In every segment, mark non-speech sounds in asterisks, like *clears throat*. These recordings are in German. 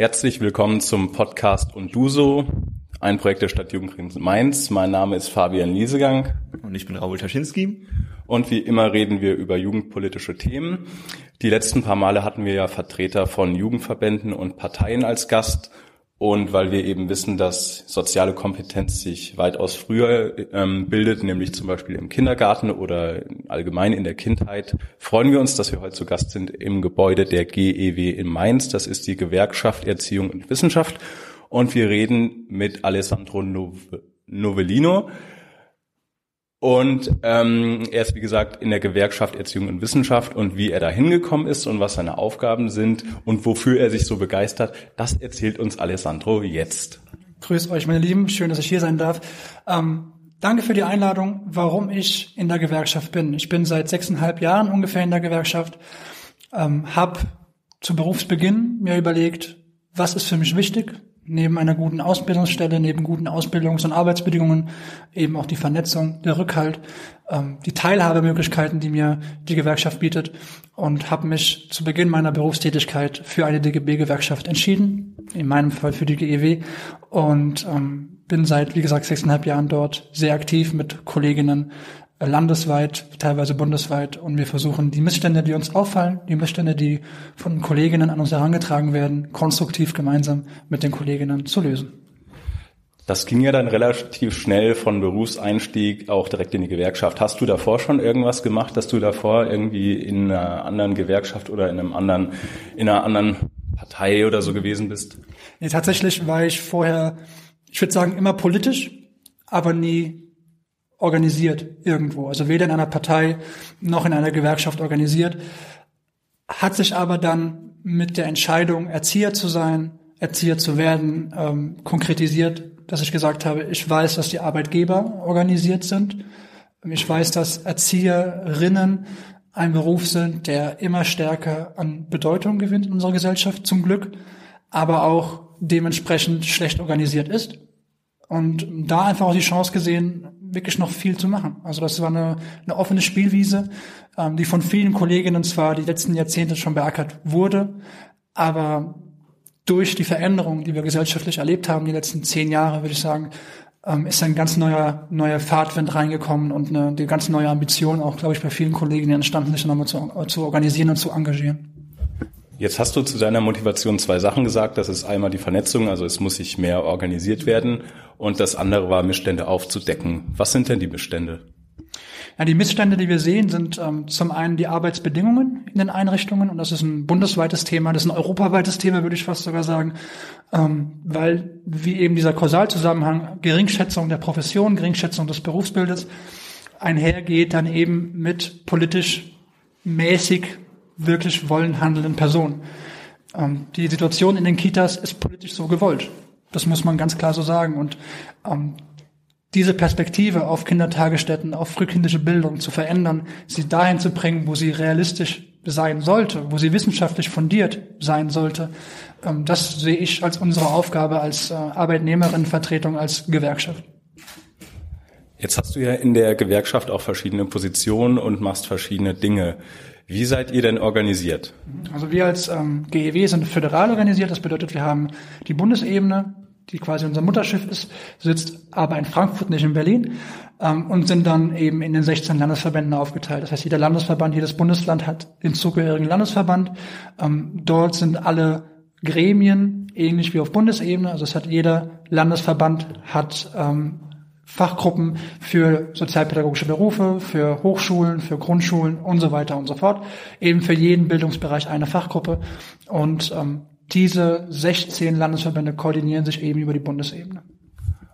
Herzlich willkommen zum Podcast und du so, ein Projekt der Stadt Jugendring Mainz. Mein Name ist Fabian Liesegang. Und ich bin Raoul Taschinski. Und wie immer reden wir über jugendpolitische Themen. Die letzten paar Male hatten wir ja Vertreter von Jugendverbänden und Parteien als Gast. Und weil wir eben wissen, dass soziale Kompetenz sich weitaus früher ähm, bildet, nämlich zum Beispiel im Kindergarten oder allgemein in der Kindheit, freuen wir uns, dass wir heute zu Gast sind im Gebäude der GEW in Mainz. Das ist die Gewerkschaft Erziehung und Wissenschaft. Und wir reden mit Alessandro Novellino. Und ähm, er ist, wie gesagt, in der Gewerkschaft Erziehung und Wissenschaft und wie er da hingekommen ist und was seine Aufgaben sind und wofür er sich so begeistert, das erzählt uns Alessandro jetzt. Grüß euch, meine Lieben. Schön, dass ich hier sein darf. Ähm, danke für die Einladung, warum ich in der Gewerkschaft bin. Ich bin seit sechseinhalb Jahren ungefähr in der Gewerkschaft, ähm, habe zu Berufsbeginn mir überlegt, was ist für mich wichtig, neben einer guten Ausbildungsstelle, neben guten Ausbildungs- und Arbeitsbedingungen eben auch die Vernetzung, der Rückhalt, ähm, die Teilhabemöglichkeiten, die mir die Gewerkschaft bietet. Und habe mich zu Beginn meiner Berufstätigkeit für eine DGB-Gewerkschaft entschieden, in meinem Fall für die GEW und ähm, bin seit, wie gesagt, sechseinhalb Jahren dort sehr aktiv mit Kolleginnen landesweit, teilweise bundesweit und wir versuchen die Missstände, die uns auffallen, die Missstände, die von Kolleginnen an uns herangetragen werden, konstruktiv gemeinsam mit den Kolleginnen zu lösen. Das ging ja dann relativ schnell von Berufseinstieg auch direkt in die Gewerkschaft. Hast du davor schon irgendwas gemacht, dass du davor irgendwie in einer anderen Gewerkschaft oder in einem anderen, in einer anderen Partei oder so gewesen bist? Nee, tatsächlich war ich vorher, ich würde sagen, immer politisch, aber nie organisiert irgendwo. Also weder in einer Partei noch in einer Gewerkschaft organisiert. Hat sich aber dann mit der Entscheidung, Erzieher zu sein, Erzieher zu werden, ähm, konkretisiert, dass ich gesagt habe, ich weiß, dass die Arbeitgeber organisiert sind. Ich weiß, dass Erzieherinnen ein Beruf sind, der immer stärker an Bedeutung gewinnt in unserer Gesellschaft, zum Glück, aber auch dementsprechend schlecht organisiert ist. Und da einfach auch die Chance gesehen, wirklich noch viel zu machen. Also das war eine, eine offene Spielwiese, ähm, die von vielen Kolleginnen zwar die letzten Jahrzehnte schon beackert wurde, aber durch die Veränderungen, die wir gesellschaftlich erlebt haben, die letzten zehn Jahre, würde ich sagen, ähm, ist ein ganz neuer, neuer Fahrtwind reingekommen und eine, die ganz neue Ambition auch, glaube ich, bei vielen Kolleginnen entstanden, sich nochmal zu, zu organisieren und zu engagieren. Jetzt hast du zu deiner Motivation zwei Sachen gesagt. Das ist einmal die Vernetzung, also es muss sich mehr organisiert werden. Und das andere war, Missstände aufzudecken. Was sind denn die Missstände? Ja, die Missstände, die wir sehen, sind ähm, zum einen die Arbeitsbedingungen in den Einrichtungen. Und das ist ein bundesweites Thema, das ist ein europaweites Thema, würde ich fast sogar sagen. Ähm, weil, wie eben dieser Kausalzusammenhang, Geringschätzung der Profession, Geringschätzung des Berufsbildes einhergeht, dann eben mit politisch mäßig wirklich wollen handelnden Personen. Ähm, die Situation in den Kitas ist politisch so gewollt. Das muss man ganz klar so sagen. Und ähm, diese Perspektive auf Kindertagesstätten, auf frühkindliche Bildung zu verändern, sie dahin zu bringen, wo sie realistisch sein sollte, wo sie wissenschaftlich fundiert sein sollte, ähm, das sehe ich als unsere Aufgabe als äh, Arbeitnehmerinnenvertretung, als Gewerkschaft. Jetzt hast du ja in der Gewerkschaft auch verschiedene Positionen und machst verschiedene Dinge. Wie seid ihr denn organisiert? Also wir als ähm, GEW sind föderal organisiert. Das bedeutet, wir haben die Bundesebene, die quasi unser Mutterschiff ist, sitzt aber in Frankfurt, nicht in Berlin, ähm, und sind dann eben in den 16 Landesverbänden aufgeteilt. Das heißt, jeder Landesverband, jedes Bundesland hat den zugehörigen Landesverband. Ähm, dort sind alle Gremien ähnlich wie auf Bundesebene. Also es hat jeder Landesverband hat ähm, Fachgruppen für sozialpädagogische Berufe, für Hochschulen, für Grundschulen und so weiter und so fort. Eben für jeden Bildungsbereich eine Fachgruppe. Und ähm, diese 16 Landesverbände koordinieren sich eben über die Bundesebene.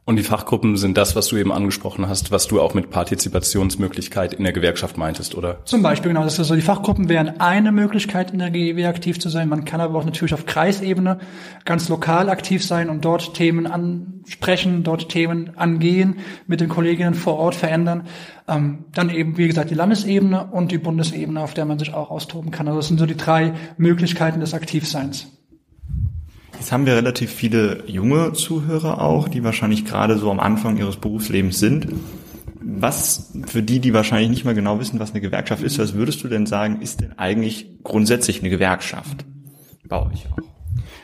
Und die Fachgruppen sind das, was du eben angesprochen hast, was du auch mit Partizipationsmöglichkeit in der Gewerkschaft meintest, oder? Zum Beispiel, genau. Das ist so, die Fachgruppen wären eine Möglichkeit, in der GEW aktiv zu sein. Man kann aber auch natürlich auf Kreisebene ganz lokal aktiv sein und dort Themen ansprechen, dort Themen angehen, mit den Kolleginnen vor Ort verändern. Ähm, dann eben, wie gesagt, die Landesebene und die Bundesebene, auf der man sich auch austoben kann. Also das sind so die drei Möglichkeiten des Aktivseins. Jetzt haben wir relativ viele junge Zuhörer auch, die wahrscheinlich gerade so am Anfang ihres Berufslebens sind. Was für die, die wahrscheinlich nicht mal genau wissen, was eine Gewerkschaft ist, was würdest du denn sagen, ist denn eigentlich grundsätzlich eine Gewerkschaft bei euch auch?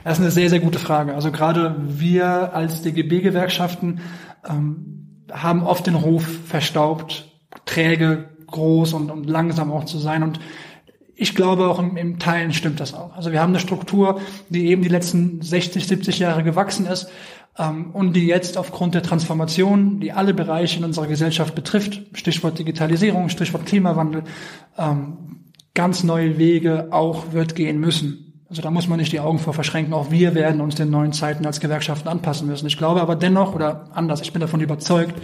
Das ist eine sehr, sehr gute Frage. Also gerade wir als DGB-Gewerkschaften ähm, haben oft den Ruf verstaubt, träge, groß und, und langsam auch zu sein. Und ich glaube auch im, im Teilen stimmt das auch. Also wir haben eine Struktur, die eben die letzten 60, 70 Jahre gewachsen ist ähm, und die jetzt aufgrund der Transformation, die alle Bereiche in unserer Gesellschaft betrifft, Stichwort Digitalisierung, Stichwort Klimawandel, ähm, ganz neue Wege auch wird gehen müssen. Also da muss man nicht die Augen vor verschränken. Auch wir werden uns den neuen Zeiten als Gewerkschaften anpassen müssen. Ich glaube aber dennoch, oder anders, ich bin davon überzeugt,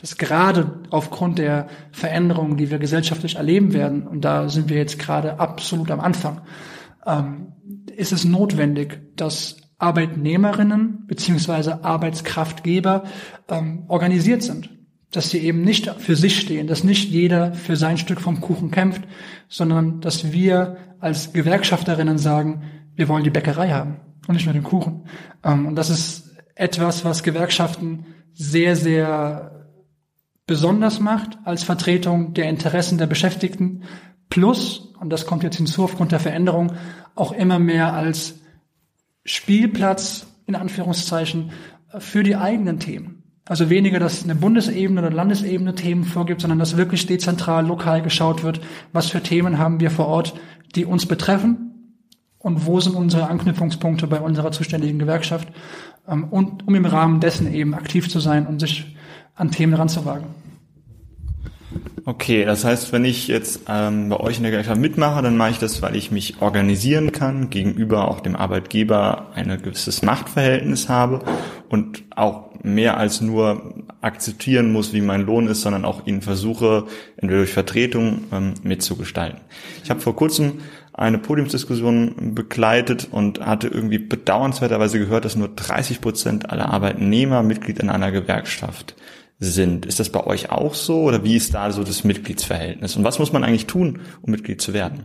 dass gerade aufgrund der Veränderungen, die wir gesellschaftlich erleben werden, und da sind wir jetzt gerade absolut am Anfang, ähm, ist es notwendig, dass Arbeitnehmerinnen beziehungsweise Arbeitskraftgeber ähm, organisiert sind. Dass sie eben nicht für sich stehen, dass nicht jeder für sein Stück vom Kuchen kämpft, sondern dass wir als Gewerkschafterinnen sagen, wir wollen die Bäckerei haben und nicht nur den Kuchen. Ähm, und das ist etwas, was Gewerkschaften sehr, sehr besonders macht als Vertretung der Interessen der Beschäftigten. Plus, und das kommt jetzt hinzu aufgrund der Veränderung, auch immer mehr als Spielplatz, in Anführungszeichen, für die eigenen Themen. Also weniger, dass eine Bundesebene oder Landesebene Themen vorgibt, sondern dass wirklich dezentral, lokal geschaut wird, was für Themen haben wir vor Ort, die uns betreffen und wo sind unsere Anknüpfungspunkte bei unserer zuständigen Gewerkschaft ähm, und um im Rahmen dessen eben aktiv zu sein und sich an Themen ranzuwagen. Okay, das heißt, wenn ich jetzt ähm, bei euch in der Gewerkschaft mitmache, dann mache ich das, weil ich mich organisieren kann, gegenüber auch dem Arbeitgeber ein gewisses Machtverhältnis habe und auch mehr als nur akzeptieren muss, wie mein Lohn ist, sondern auch ihn versuche, entweder durch Vertretung ähm, mitzugestalten. Ich habe vor kurzem eine Podiumsdiskussion begleitet und hatte irgendwie bedauernswerterweise gehört, dass nur 30 Prozent aller Arbeitnehmer Mitglied in einer Gewerkschaft sind. Ist das bei euch auch so oder wie ist da so das Mitgliedsverhältnis? Und was muss man eigentlich tun, um Mitglied zu werden?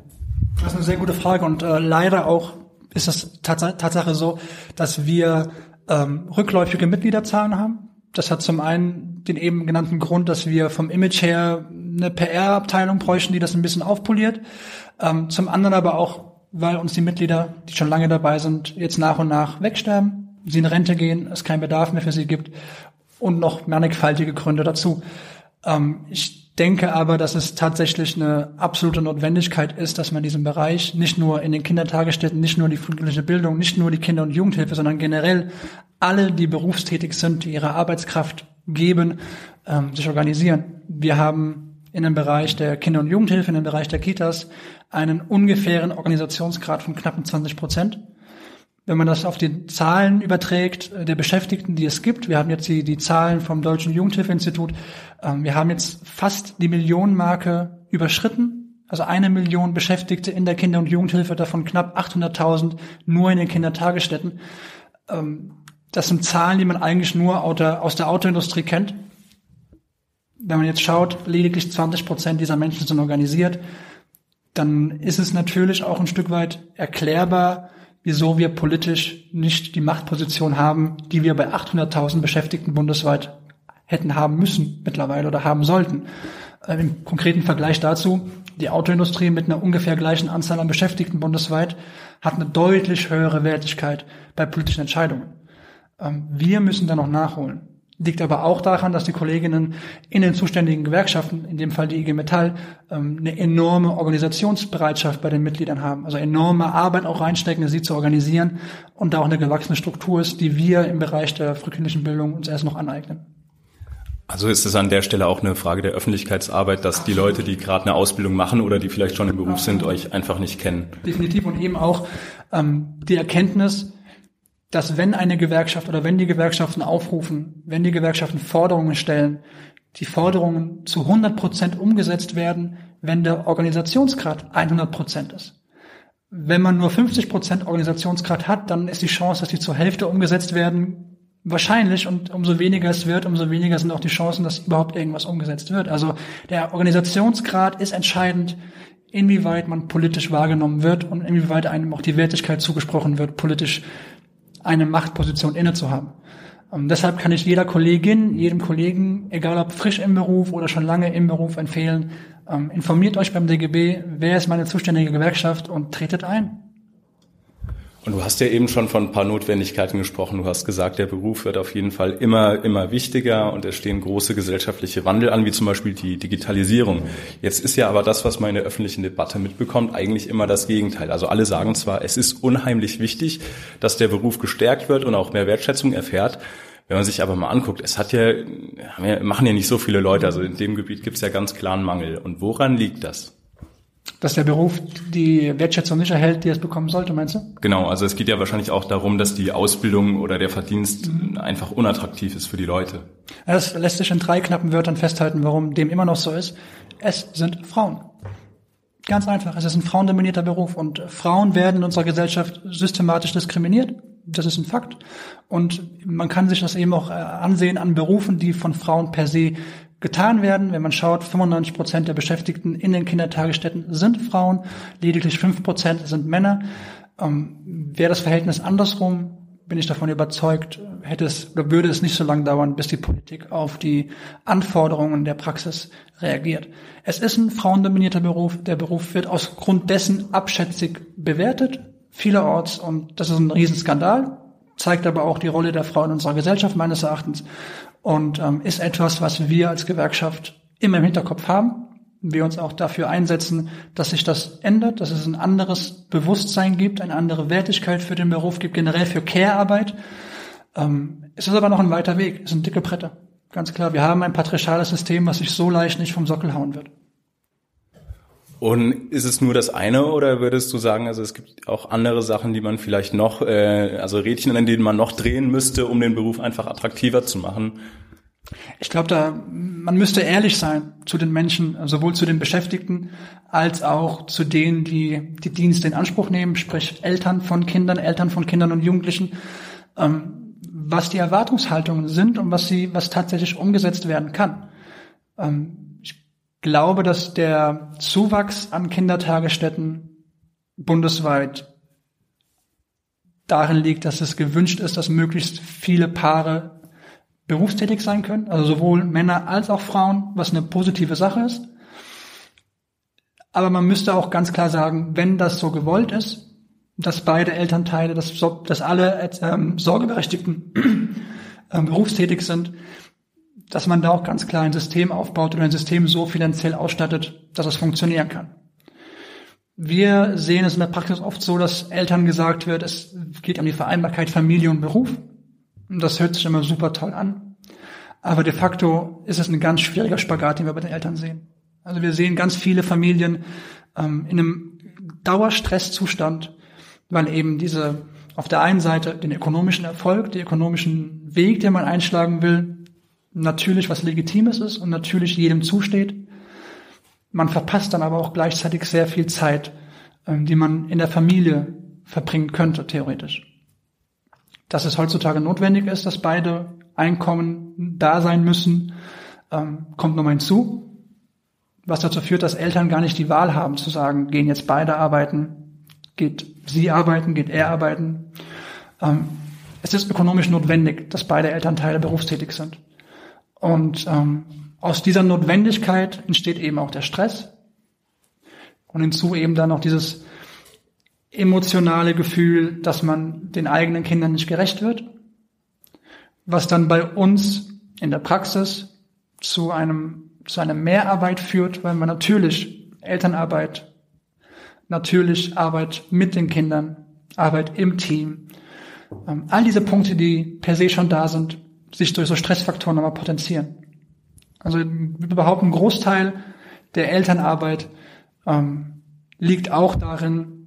Das ist eine sehr gute Frage und äh, leider auch ist Tats Tatsache so, dass wir ähm, rückläufige Mitgliederzahlen haben. Das hat zum einen den eben genannten Grund, dass wir vom Image her eine PR-Abteilung bräuchten, die das ein bisschen aufpoliert. Ähm, zum anderen aber auch, weil uns die Mitglieder, die schon lange dabei sind, jetzt nach und nach wegsterben, sie in Rente gehen, es keinen Bedarf mehr für sie gibt und noch mannigfaltige Gründe dazu. Ähm, ich denke aber, dass es tatsächlich eine absolute Notwendigkeit ist, dass man diesen Bereich nicht nur in den Kindertagesstätten, nicht nur die frühkindliche Bildung, nicht nur die Kinder- und Jugendhilfe, sondern generell alle, die berufstätig sind, die ihre Arbeitskraft geben, ähm, sich organisieren. Wir haben in dem Bereich der Kinder- und Jugendhilfe, in dem Bereich der Kitas einen ungefähren Organisationsgrad von knappen 20 Prozent. Wenn man das auf die Zahlen überträgt äh, der Beschäftigten, die es gibt, wir haben jetzt die, die Zahlen vom Deutschen Jugendhilfeinstitut, ähm, wir haben jetzt fast die Millionenmarke überschritten, also eine Million Beschäftigte in der Kinder- und Jugendhilfe, davon knapp 800.000 nur in den Kindertagesstätten. Ähm, das sind Zahlen, die man eigentlich nur aus der Autoindustrie kennt. Wenn man jetzt schaut, lediglich 20 Prozent dieser Menschen sind organisiert, dann ist es natürlich auch ein Stück weit erklärbar, wieso wir politisch nicht die Machtposition haben, die wir bei 800.000 Beschäftigten bundesweit hätten haben müssen mittlerweile oder haben sollten. Äh, Im konkreten Vergleich dazu, die Autoindustrie mit einer ungefähr gleichen Anzahl an Beschäftigten bundesweit hat eine deutlich höhere Wertigkeit bei politischen Entscheidungen. Ähm, wir müssen da noch nachholen. Liegt aber auch daran, dass die Kolleginnen in den zuständigen Gewerkschaften, in dem Fall die IG Metall, ähm, eine enorme Organisationsbereitschaft bei den Mitgliedern haben. Also enorme Arbeit auch reinstecken, sie zu organisieren und da auch eine gewachsene Struktur ist, die wir im Bereich der frühkindlichen Bildung uns erst noch aneignen. Also ist es an der Stelle auch eine Frage der Öffentlichkeitsarbeit, dass die Leute, die gerade eine Ausbildung machen oder die vielleicht schon im Beruf sind, euch einfach nicht kennen. Definitiv und eben auch ähm, die Erkenntnis, dass wenn eine Gewerkschaft oder wenn die Gewerkschaften aufrufen, wenn die Gewerkschaften Forderungen stellen, die Forderungen zu 100 Prozent umgesetzt werden, wenn der Organisationsgrad 100 Prozent ist. Wenn man nur 50 Prozent Organisationsgrad hat, dann ist die Chance, dass die zur Hälfte umgesetzt werden, wahrscheinlich und umso weniger es wird, umso weniger sind auch die Chancen, dass überhaupt irgendwas umgesetzt wird. Also der Organisationsgrad ist entscheidend, inwieweit man politisch wahrgenommen wird und inwieweit einem auch die Wertigkeit zugesprochen wird, politisch eine Machtposition inne zu haben. Und deshalb kann ich jeder Kollegin, jedem Kollegen, egal ob frisch im Beruf oder schon lange im Beruf, empfehlen, ähm, informiert euch beim DGB, wer ist meine zuständige Gewerkschaft und tretet ein. Und du hast ja eben schon von ein paar Notwendigkeiten gesprochen. Du hast gesagt, der Beruf wird auf jeden Fall immer, immer wichtiger und es stehen große gesellschaftliche Wandel an, wie zum Beispiel die Digitalisierung. Jetzt ist ja aber das, was man in der öffentlichen Debatte mitbekommt, eigentlich immer das Gegenteil. Also alle sagen zwar, es ist unheimlich wichtig, dass der Beruf gestärkt wird und auch mehr Wertschätzung erfährt. Wenn man sich aber mal anguckt, es hat ja, machen ja nicht so viele Leute, also in dem Gebiet gibt es ja ganz klaren Mangel. Und woran liegt das? Dass der Beruf die Wertschätzung nicht erhält, die es bekommen sollte, meinst du? Genau, also es geht ja wahrscheinlich auch darum, dass die Ausbildung oder der Verdienst mhm. einfach unattraktiv ist für die Leute. Das lässt sich in drei knappen Wörtern festhalten, warum dem immer noch so ist. Es sind Frauen. Ganz einfach, es ist ein frauendominierter Beruf und Frauen werden in unserer Gesellschaft systematisch diskriminiert. Das ist ein Fakt. Und man kann sich das eben auch äh, ansehen an Berufen, die von Frauen per se getan werden. Wenn man schaut, 95 Prozent der Beschäftigten in den Kindertagesstätten sind Frauen, lediglich 5 Prozent sind Männer. Ähm, Wäre das Verhältnis andersrum, bin ich davon überzeugt, hätte es oder würde es nicht so lange dauern, bis die Politik auf die Anforderungen der Praxis reagiert. Es ist ein frauendominierter Beruf. Der Beruf wird aus Grund dessen abschätzig bewertet, vielerorts, und das ist ein Riesenskandal zeigt aber auch die Rolle der Frau in unserer Gesellschaft meines Erachtens und ähm, ist etwas, was wir als Gewerkschaft immer im Hinterkopf haben. Wir uns auch dafür einsetzen, dass sich das ändert, dass es ein anderes Bewusstsein gibt, eine andere Wertigkeit für den Beruf gibt, generell für Care-Arbeit. Ähm, es ist aber noch ein weiter Weg, es sind dicke Bretter. Ganz klar, wir haben ein patriarchales System, was sich so leicht nicht vom Sockel hauen wird. Und ist es nur das eine oder würdest du sagen, also es gibt auch andere Sachen, die man vielleicht noch, äh, also Rädchen, an denen man noch drehen müsste, um den Beruf einfach attraktiver zu machen? Ich glaube, da man müsste ehrlich sein zu den Menschen, sowohl zu den Beschäftigten als auch zu denen, die die Dienste in Anspruch nehmen, sprich Eltern von Kindern, Eltern von Kindern und Jugendlichen, ähm, was die Erwartungshaltungen sind und was sie, was tatsächlich umgesetzt werden kann. Ähm, glaube, dass der Zuwachs an Kindertagesstätten bundesweit darin liegt, dass es gewünscht ist, dass möglichst viele Paare berufstätig sein können, also sowohl Männer als auch Frauen, was eine positive Sache ist. Aber man müsste auch ganz klar sagen, wenn das so gewollt ist, dass beide Elternteile, dass, dass alle ähm, Sorgeberechtigten ähm, berufstätig sind, dass man da auch ganz klar ein System aufbaut oder ein System so finanziell ausstattet, dass es funktionieren kann. Wir sehen es in der Praxis oft so, dass Eltern gesagt wird, es geht um die Vereinbarkeit Familie und Beruf. Und das hört sich immer super toll an. Aber de facto ist es ein ganz schwieriger Spagat, den wir bei den Eltern sehen. Also wir sehen ganz viele Familien ähm, in einem Dauerstresszustand, weil eben diese auf der einen Seite den ökonomischen Erfolg, den ökonomischen Weg, den man einschlagen will, natürlich was Legitimes ist und natürlich jedem zusteht. Man verpasst dann aber auch gleichzeitig sehr viel Zeit, ähm, die man in der Familie verbringen könnte, theoretisch. Dass es heutzutage notwendig ist, dass beide Einkommen da sein müssen, ähm, kommt nochmal hinzu. Was dazu führt, dass Eltern gar nicht die Wahl haben zu sagen, gehen jetzt beide arbeiten, geht sie arbeiten, geht er arbeiten. Ähm, es ist ökonomisch notwendig, dass beide Elternteile berufstätig sind. Und ähm, aus dieser Notwendigkeit entsteht eben auch der Stress. Und hinzu eben dann noch dieses emotionale Gefühl, dass man den eigenen Kindern nicht gerecht wird, was dann bei uns in der Praxis zu einem zu einer Mehrarbeit führt, weil man natürlich Elternarbeit, natürlich Arbeit mit den Kindern, Arbeit im Team, ähm, all diese Punkte, die per se schon da sind, sich durch so Stressfaktoren nochmal potenzieren. Also überhaupt ein Großteil der Elternarbeit ähm, liegt auch darin,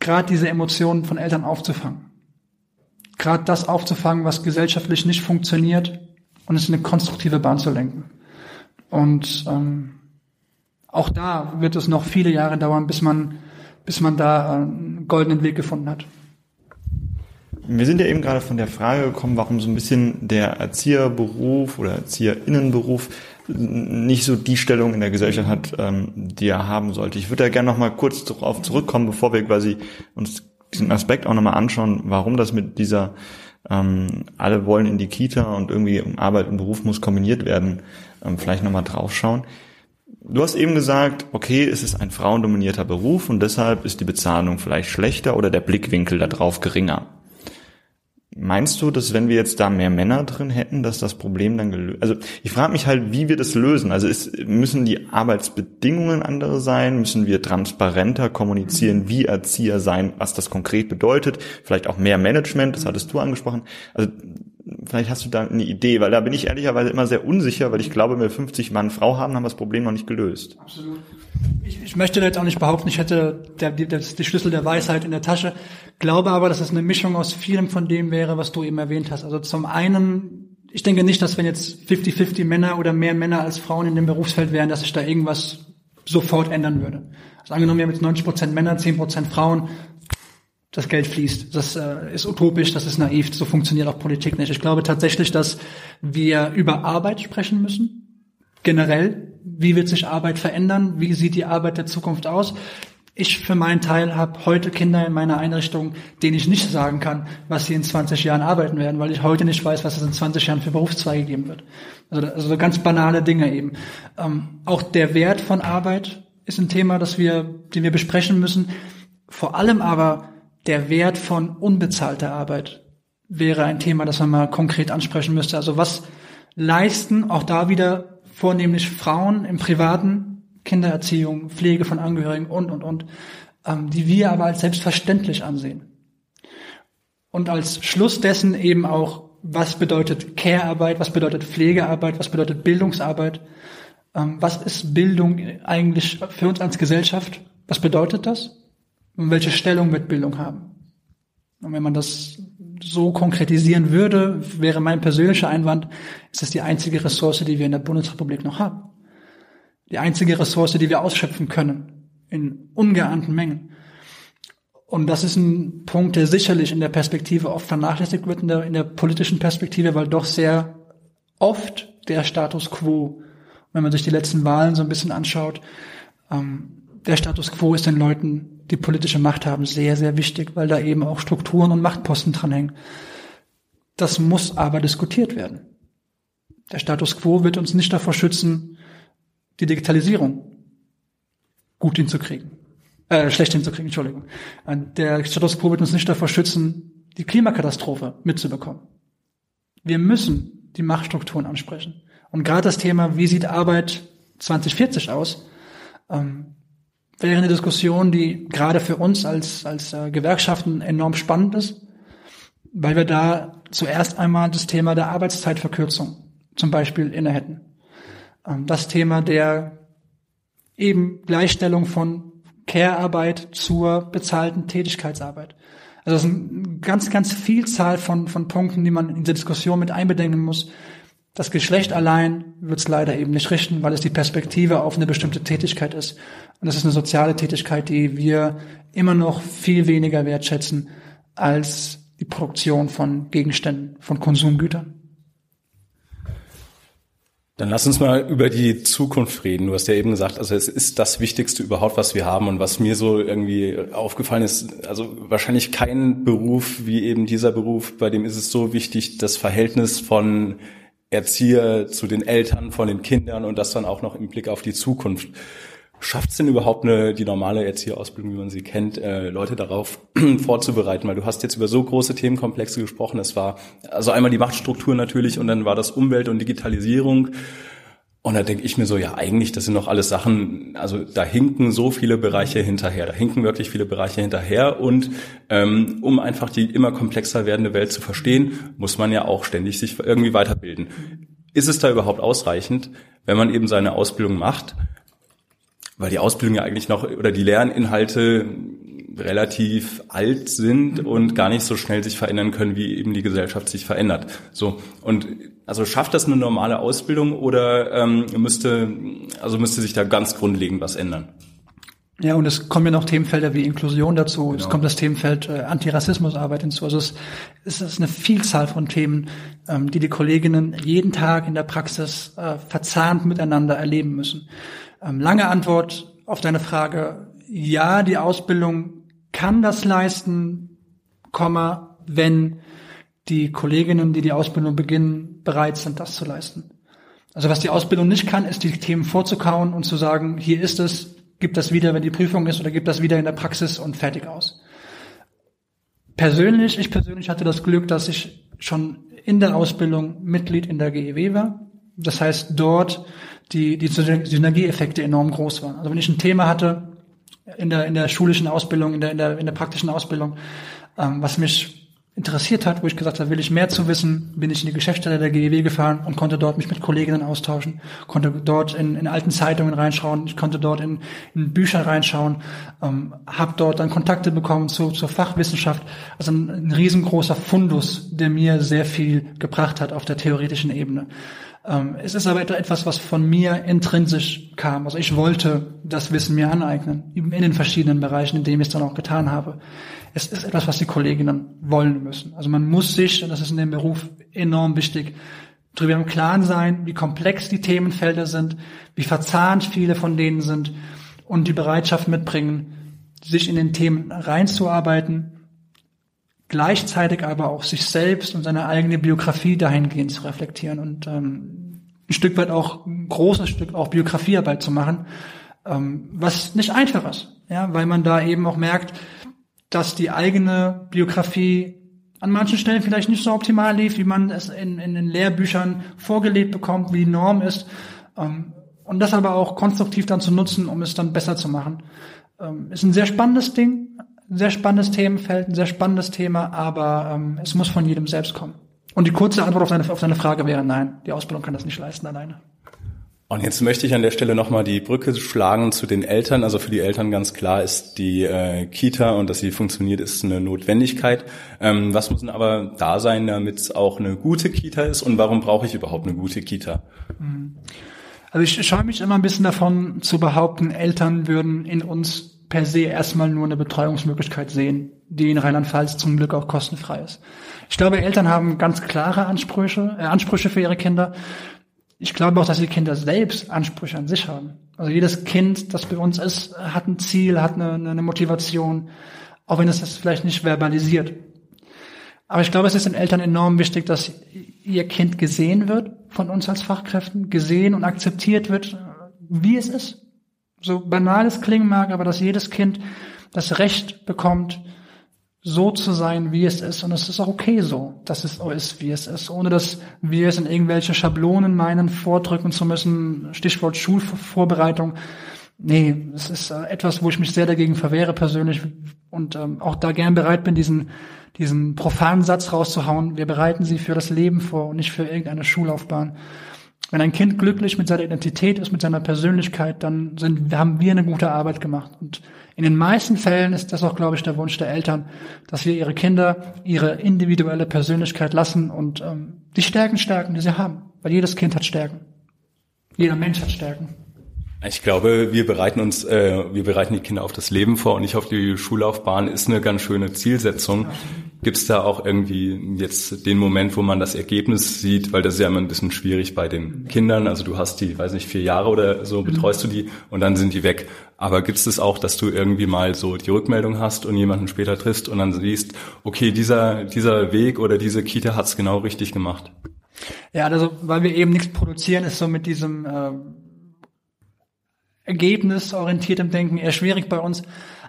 gerade diese Emotionen von Eltern aufzufangen. Gerade das aufzufangen, was gesellschaftlich nicht funktioniert und es in eine konstruktive Bahn zu lenken. Und ähm, auch da wird es noch viele Jahre dauern, bis man, bis man da einen goldenen Weg gefunden hat. Wir sind ja eben gerade von der Frage gekommen, warum so ein bisschen der Erzieherberuf oder Erzieherinnenberuf nicht so die Stellung in der Gesellschaft hat, ähm, die er haben sollte. Ich würde da gerne noch mal kurz darauf zurückkommen, bevor wir quasi uns diesen Aspekt auch nochmal anschauen, warum das mit dieser ähm, alle wollen in die Kita und irgendwie Arbeit und Beruf muss kombiniert werden, ähm, vielleicht nochmal draufschauen. Du hast eben gesagt, okay, es ist ein frauendominierter Beruf und deshalb ist die Bezahlung vielleicht schlechter oder der Blickwinkel darauf geringer. Meinst du, dass wenn wir jetzt da mehr Männer drin hätten, dass das Problem dann gelöst? Also ich frage mich halt, wie wir das lösen. Also ist, müssen die Arbeitsbedingungen andere sein? Müssen wir transparenter kommunizieren, wie Erzieher sein, was das konkret bedeutet? Vielleicht auch mehr Management, das hattest du angesprochen. Also vielleicht hast du da eine Idee, weil da bin ich ehrlicherweise immer sehr unsicher, weil ich glaube, wenn wir 50 Mann Frau haben, haben wir das Problem noch nicht gelöst. Absolut. Ich, ich möchte jetzt auch nicht behaupten, ich hätte der, die, die Schlüssel der Weisheit in der Tasche, glaube aber, dass es eine Mischung aus vielem von dem wäre, was du eben erwähnt hast. Also zum einen, ich denke nicht, dass wenn jetzt 50-50 Männer oder mehr Männer als Frauen in dem Berufsfeld wären, dass sich da irgendwas sofort ändern würde. Also angenommen, wir haben jetzt 90 Prozent Männer, 10 Prozent Frauen, das Geld fließt. Das äh, ist utopisch, das ist naiv, so funktioniert auch Politik nicht. Ich glaube tatsächlich, dass wir über Arbeit sprechen müssen, generell. Wie wird sich Arbeit verändern? Wie sieht die Arbeit der Zukunft aus? Ich für meinen Teil habe heute Kinder in meiner Einrichtung, denen ich nicht sagen kann, was sie in 20 Jahren arbeiten werden, weil ich heute nicht weiß, was es in 20 Jahren für Berufszweige geben wird. Also, also ganz banale Dinge eben. Ähm, auch der Wert von Arbeit ist ein Thema, das wir, den wir besprechen müssen. Vor allem aber der Wert von unbezahlter Arbeit wäre ein Thema, das man mal konkret ansprechen müsste. Also was leisten auch da wieder vornehmlich Frauen im privaten Kindererziehung, Pflege von Angehörigen und, und, und, ähm, die wir aber als selbstverständlich ansehen. Und als Schluss dessen eben auch, was bedeutet Care-Arbeit, was bedeutet Pflegearbeit, was bedeutet Bildungsarbeit, ähm, was ist Bildung eigentlich für uns als Gesellschaft, was bedeutet das und welche Stellung wird Bildung haben. Und wenn man das so konkretisieren würde, wäre mein persönlicher Einwand, ist es die einzige Ressource, die wir in der Bundesrepublik noch haben die einzige Ressource, die wir ausschöpfen können, in ungeahnten Mengen. Und das ist ein Punkt, der sicherlich in der Perspektive oft vernachlässigt wird, in der, in der politischen Perspektive, weil doch sehr oft der Status quo, wenn man sich die letzten Wahlen so ein bisschen anschaut, ähm, der Status quo ist den Leuten, die politische Macht haben, sehr, sehr wichtig, weil da eben auch Strukturen und Machtposten dranhängen. Das muss aber diskutiert werden. Der Status quo wird uns nicht davor schützen, die Digitalisierung gut hinzukriegen. Äh, schlecht hinzukriegen, Entschuldigung. Der Status quo wird uns nicht davor schützen, die Klimakatastrophe mitzubekommen. Wir müssen die Machtstrukturen ansprechen. Und gerade das Thema, wie sieht Arbeit 2040 aus, ähm, wäre eine Diskussion, die gerade für uns als, als äh, Gewerkschaften enorm spannend ist, weil wir da zuerst einmal das Thema der Arbeitszeitverkürzung zum Beispiel inne hätten. Ähm, das Thema der eben Gleichstellung von Care-Arbeit zur bezahlten Tätigkeitsarbeit. Also es ist eine ganz, ganz Vielzahl von, von Punkten, die man in dieser Diskussion mit einbedenken muss. Das Geschlecht allein wird es leider eben nicht richten, weil es die Perspektive auf eine bestimmte Tätigkeit ist. Und das ist eine soziale Tätigkeit, die wir immer noch viel weniger wertschätzen als die Produktion von Gegenständen, von Konsumgütern. Dann lass uns mal über die Zukunft reden. Du hast ja eben gesagt, also es ist das Wichtigste überhaupt, was wir haben und was mir so irgendwie aufgefallen ist. Also wahrscheinlich kein Beruf wie eben dieser Beruf, bei dem ist es so wichtig, das Verhältnis von Erzieher zu den Eltern, von den Kindern und das dann auch noch im Blick auf die Zukunft. Schafft es denn überhaupt eine, die normale Erzieherausbildung, wie man sie kennt, äh, Leute darauf *clears throat* vorzubereiten? Weil du hast jetzt über so große Themenkomplexe gesprochen. Es war also einmal die Machtstruktur natürlich und dann war das Umwelt und Digitalisierung. Und da denke ich mir so, ja, eigentlich, das sind noch alles Sachen, also da hinken so viele Bereiche hinterher, da hinken wirklich viele Bereiche hinterher. Und ähm, um einfach die immer komplexer werdende Welt zu verstehen, muss man ja auch ständig sich irgendwie weiterbilden. Ist es da überhaupt ausreichend, wenn man eben seine Ausbildung macht weil die Ausbildung ja eigentlich noch oder die Lerninhalte relativ alt sind und gar nicht so schnell sich verändern können, wie eben die Gesellschaft sich verändert. So und also schafft das eine normale Ausbildung oder ähm, müsste also müsste sich da ganz grundlegend was ändern? Ja, und es kommen ja noch Themenfelder wie Inklusion dazu. Genau. Es kommt das Themenfeld äh, Antirassismusarbeit hinzu. Also es, es ist eine Vielzahl von Themen, ähm, die die Kolleginnen jeden Tag in der Praxis äh, verzahnt miteinander erleben müssen. Ähm, lange Antwort auf deine Frage. Ja, die Ausbildung kann das leisten, Komma, wenn die Kolleginnen, die die Ausbildung beginnen, bereit sind, das zu leisten. Also was die Ausbildung nicht kann, ist die Themen vorzukauen und zu sagen, hier ist es, gib das wieder, wenn die Prüfung ist, oder gib das wieder in der Praxis und fertig aus. Persönlich, ich persönlich hatte das Glück, dass ich schon in der Ausbildung Mitglied in der GEW war. Das heißt, dort die, die Synergieeffekte enorm groß waren. Also wenn ich ein Thema hatte in der, in der schulischen Ausbildung, in der, in der, in der praktischen Ausbildung, ähm, was mich interessiert hat, wo ich gesagt habe, will ich mehr zu wissen, bin ich in die Geschäftsstelle der GEW gefahren und konnte dort mich mit Kolleginnen austauschen, konnte dort in, in alten Zeitungen reinschauen, ich konnte dort in, in Bücher reinschauen, ähm, habe dort dann Kontakte bekommen zu, zur Fachwissenschaft. Also ein, ein riesengroßer Fundus, der mir sehr viel gebracht hat auf der theoretischen Ebene. Ähm, es ist aber etwas, was von mir intrinsisch kam. Also ich wollte das Wissen mir aneignen, in den verschiedenen Bereichen, in denen ich es dann auch getan habe. Es ist etwas, was die Kolleginnen wollen müssen. Also man muss sich, und das ist in dem Beruf enorm wichtig, darüber im Klaren sein, wie komplex die Themenfelder sind, wie verzahnt viele von denen sind und die Bereitschaft mitbringen, sich in den Themen reinzuarbeiten, gleichzeitig aber auch sich selbst und seine eigene Biografie dahingehend zu reflektieren und ähm, ein Stück weit auch ein großes Stück auch Biografiearbeit zu machen, ähm, was nicht einfach ist, ja, weil man da eben auch merkt, dass die eigene Biografie an manchen Stellen vielleicht nicht so optimal lief, wie man es in, in den Lehrbüchern vorgelebt bekommt, wie die Norm ist. Ähm, und das aber auch konstruktiv dann zu nutzen, um es dann besser zu machen. Ähm, ist ein sehr spannendes Ding, ein sehr spannendes Themenfeld, ein sehr spannendes Thema, aber ähm, es muss von jedem selbst kommen. Und die kurze Antwort auf deine, auf deine Frage wäre nein, die Ausbildung kann das nicht leisten alleine. Und jetzt möchte ich an der Stelle nochmal die Brücke schlagen zu den Eltern. Also für die Eltern ganz klar ist die äh, Kita und dass sie funktioniert, ist eine Notwendigkeit. Ähm, was muss denn aber da sein, damit es auch eine gute Kita ist? Und warum brauche ich überhaupt eine gute Kita? Also ich scheue mich immer ein bisschen davon zu behaupten, Eltern würden in uns per se erstmal nur eine Betreuungsmöglichkeit sehen, die in Rheinland-Pfalz zum Glück auch kostenfrei ist. Ich glaube, Eltern haben ganz klare Ansprüche, äh, Ansprüche für ihre Kinder. Ich glaube auch, dass die Kinder selbst Ansprüche an sich haben. Also jedes Kind, das bei uns ist, hat ein Ziel, hat eine, eine Motivation, auch wenn es das vielleicht nicht verbalisiert. Aber ich glaube, es ist den Eltern enorm wichtig, dass ihr Kind gesehen wird von uns als Fachkräften, gesehen und akzeptiert wird, wie es ist. So banal es klingen mag, aber dass jedes Kind das Recht bekommt, so zu sein, wie es ist. Und es ist auch okay so, dass es ist, wie es ist, ohne dass wir es in irgendwelche Schablonen meinen, vordrücken zu müssen. Stichwort Schulvorbereitung. Nee, es ist äh, etwas, wo ich mich sehr dagegen verwehre persönlich und ähm, auch da gern bereit bin, diesen, diesen profanen Satz rauszuhauen. Wir bereiten sie für das Leben vor und nicht für irgendeine Schullaufbahn. Wenn ein Kind glücklich mit seiner Identität ist, mit seiner Persönlichkeit, dann sind, haben wir eine gute Arbeit gemacht. Und in den meisten Fällen ist das auch, glaube ich, der Wunsch der Eltern, dass wir ihre Kinder ihre individuelle Persönlichkeit lassen und ähm, die Stärken stärken, die sie haben. Weil jedes Kind hat Stärken. Jeder Mensch hat Stärken. Ich glaube, wir bereiten uns, äh, wir bereiten die Kinder auf das Leben vor und nicht auf die Schullaufbahn ist eine ganz schöne Zielsetzung. Gibt es da auch irgendwie jetzt den Moment, wo man das Ergebnis sieht, weil das ist ja immer ein bisschen schwierig bei den Kindern. Also du hast die, weiß nicht, vier Jahre oder so, betreust du die und dann sind die weg. Aber gibt es auch, dass du irgendwie mal so die Rückmeldung hast und jemanden später triffst und dann siehst, okay, dieser, dieser Weg oder diese Kita hat's genau richtig gemacht? Ja, also weil wir eben nichts produzieren, ist so mit diesem äh, ergebnisorientiertem Denken eher schwierig bei uns.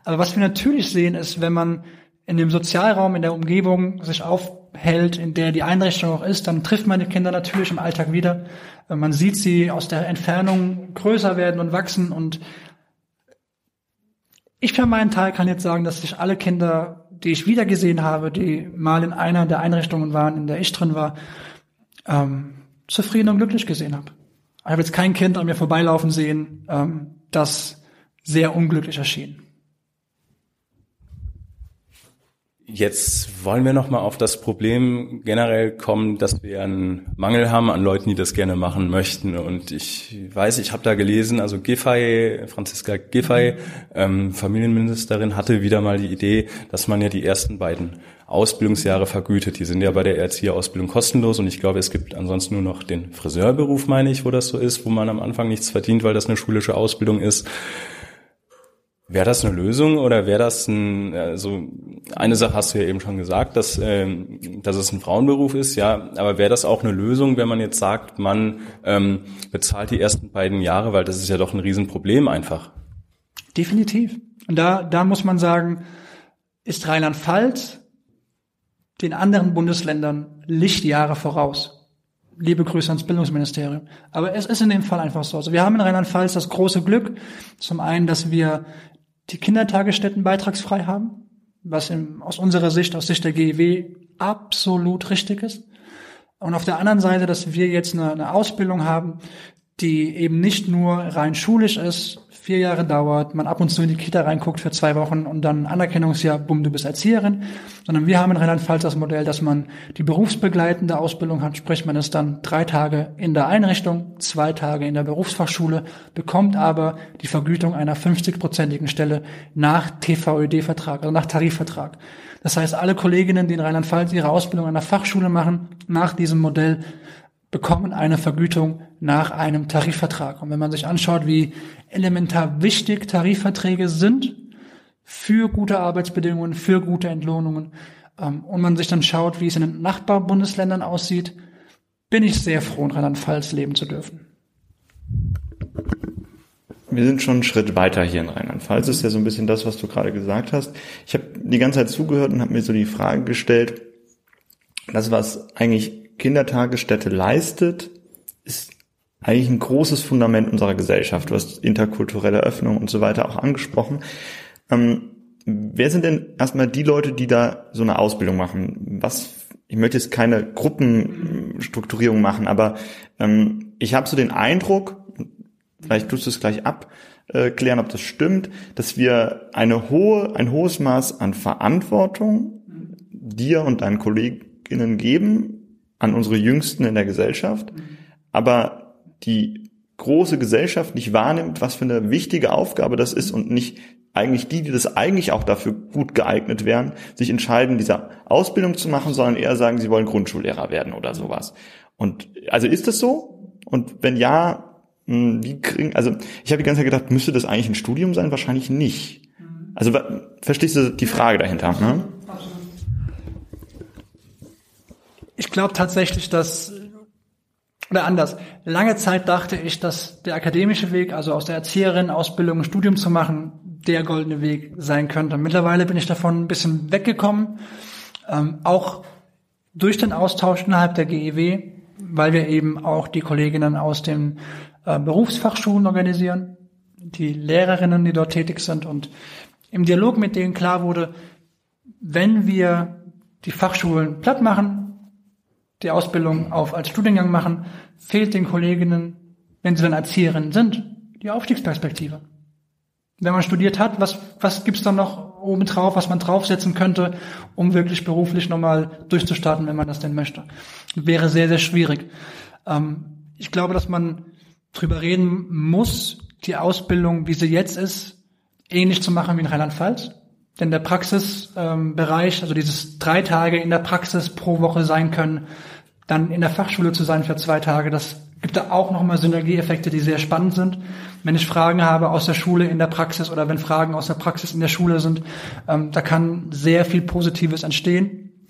Aber was wir natürlich sehen, ist, wenn man in dem Sozialraum, in der Umgebung sich aufhält, in der die Einrichtung auch ist, dann trifft man die Kinder natürlich im Alltag wieder. Man sieht sie aus der Entfernung größer werden und wachsen und ich für meinen Teil kann jetzt sagen, dass ich alle Kinder, die ich wiedergesehen habe, die mal in einer der Einrichtungen waren, in der ich drin war, ähm, zufrieden und glücklich gesehen habe. Ich habe jetzt kein Kind an mir vorbeilaufen sehen, ähm, das sehr unglücklich erschien. Jetzt wollen wir noch mal auf das Problem generell kommen, dass wir einen Mangel haben an Leuten, die das gerne machen möchten. Und ich weiß, ich habe da gelesen, also Giffey, Franziska Giffey, ähm, Familienministerin, hatte wieder mal die Idee, dass man ja die ersten beiden Ausbildungsjahre vergütet. Die sind ja bei der Erzieherausbildung kostenlos und ich glaube, es gibt ansonsten nur noch den Friseurberuf, meine ich, wo das so ist, wo man am Anfang nichts verdient, weil das eine schulische Ausbildung ist. Wäre das eine Lösung oder wäre das ein, also eine Sache hast du ja eben schon gesagt, dass, ähm, dass es ein Frauenberuf ist, ja, aber wäre das auch eine Lösung, wenn man jetzt sagt, man ähm, bezahlt die ersten beiden Jahre, weil das ist ja doch ein Riesenproblem einfach. Definitiv. Und da, da muss man sagen, ist Rheinland-Pfalz den anderen Bundesländern Lichtjahre voraus. Liebe Grüße ans Bildungsministerium. Aber es ist in dem Fall einfach so. Also wir haben in Rheinland-Pfalz das große Glück, zum einen, dass wir die Kindertagesstätten beitragsfrei haben, was im, aus unserer Sicht, aus Sicht der GEW absolut richtig ist. Und auf der anderen Seite, dass wir jetzt eine, eine Ausbildung haben, die eben nicht nur rein schulisch ist, vier Jahre dauert, man ab und zu in die Kita reinguckt für zwei Wochen und dann Anerkennungsjahr, bumm, du bist Erzieherin, sondern wir haben in Rheinland-Pfalz das Modell, dass man die berufsbegleitende Ausbildung hat, sprich man ist dann drei Tage in der Einrichtung, zwei Tage in der Berufsfachschule, bekommt aber die Vergütung einer 50-prozentigen Stelle nach TVÖD-Vertrag, also nach Tarifvertrag. Das heißt, alle Kolleginnen, die in Rheinland-Pfalz ihre Ausbildung an der Fachschule machen, nach diesem Modell, bekommen eine Vergütung nach einem Tarifvertrag. Und wenn man sich anschaut, wie elementar wichtig Tarifverträge sind für gute Arbeitsbedingungen, für gute Entlohnungen, ähm, und man sich dann schaut, wie es in den Nachbarbundesländern aussieht, bin ich sehr froh, in Rheinland-Pfalz leben zu dürfen. Wir sind schon einen Schritt weiter hier in Rheinland-Pfalz. Ist ja so ein bisschen das, was du gerade gesagt hast. Ich habe die ganze Zeit zugehört und habe mir so die Frage gestellt, das, was eigentlich Kindertagesstätte leistet, ist eigentlich ein großes Fundament unserer Gesellschaft. Du hast interkulturelle Öffnung und so weiter auch angesprochen. Ähm, wer sind denn erstmal die Leute, die da so eine Ausbildung machen? Was, ich möchte jetzt keine Gruppenstrukturierung machen, aber ähm, ich habe so den Eindruck, vielleicht tust du es gleich abklären, ob das stimmt, dass wir eine hohe, ein hohes Maß an Verantwortung dir und deinen Kolleginnen geben, an unsere Jüngsten in der Gesellschaft, aber die große Gesellschaft nicht wahrnimmt, was für eine wichtige Aufgabe das ist und nicht eigentlich die, die das eigentlich auch dafür gut geeignet wären, sich entscheiden, diese Ausbildung zu machen, sondern eher sagen, sie wollen Grundschullehrer werden oder sowas. Und also ist das so? Und wenn ja, hm, wie kriegen, also ich habe die ganze Zeit gedacht, müsste das eigentlich ein Studium sein? Wahrscheinlich nicht. Also verstehst du die Frage dahinter? Ne? Ich glaube tatsächlich, dass, oder anders, lange Zeit dachte ich, dass der akademische Weg, also aus der Erzieherin-Ausbildung ein Studium zu machen, der goldene Weg sein könnte. Mittlerweile bin ich davon ein bisschen weggekommen, ähm, auch durch den Austausch innerhalb der GEW, weil wir eben auch die Kolleginnen aus den äh, Berufsfachschulen organisieren, die Lehrerinnen, die dort tätig sind und im Dialog mit denen klar wurde, wenn wir die Fachschulen platt machen, die Ausbildung auf als Studiengang machen, fehlt den Kolleginnen, wenn sie dann Erzieherinnen sind, die Aufstiegsperspektive. Wenn man studiert hat, was, was gibt's dann noch oben drauf, was man draufsetzen könnte, um wirklich beruflich nochmal durchzustarten, wenn man das denn möchte? Wäre sehr, sehr schwierig. Ähm, ich glaube, dass man drüber reden muss, die Ausbildung, wie sie jetzt ist, ähnlich zu machen wie in Rheinland-Pfalz. Denn der Praxisbereich, ähm, also dieses drei Tage in der Praxis pro Woche sein können, dann in der Fachschule zu sein für zwei Tage, das gibt da auch nochmal Synergieeffekte, die sehr spannend sind. Wenn ich Fragen habe aus der Schule in der Praxis oder wenn Fragen aus der Praxis in der Schule sind, ähm, da kann sehr viel Positives entstehen.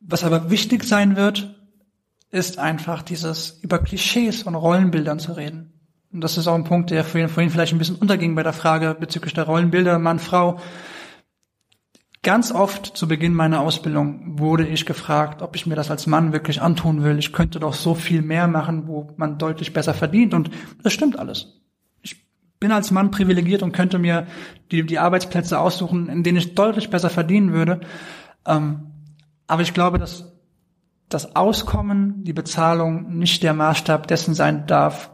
Was aber wichtig sein wird, ist einfach dieses über Klischees und Rollenbildern zu reden. Und das ist auch ein Punkt, der vorhin, vorhin vielleicht ein bisschen unterging bei der Frage bezüglich der Rollenbilder Mann, Frau. Ganz oft zu Beginn meiner Ausbildung wurde ich gefragt, ob ich mir das als Mann wirklich antun will. Ich könnte doch so viel mehr machen, wo man deutlich besser verdient. Und das stimmt alles. Ich bin als Mann privilegiert und könnte mir die, die Arbeitsplätze aussuchen, in denen ich deutlich besser verdienen würde. Ähm, aber ich glaube, dass das Auskommen, die Bezahlung nicht der Maßstab dessen sein darf,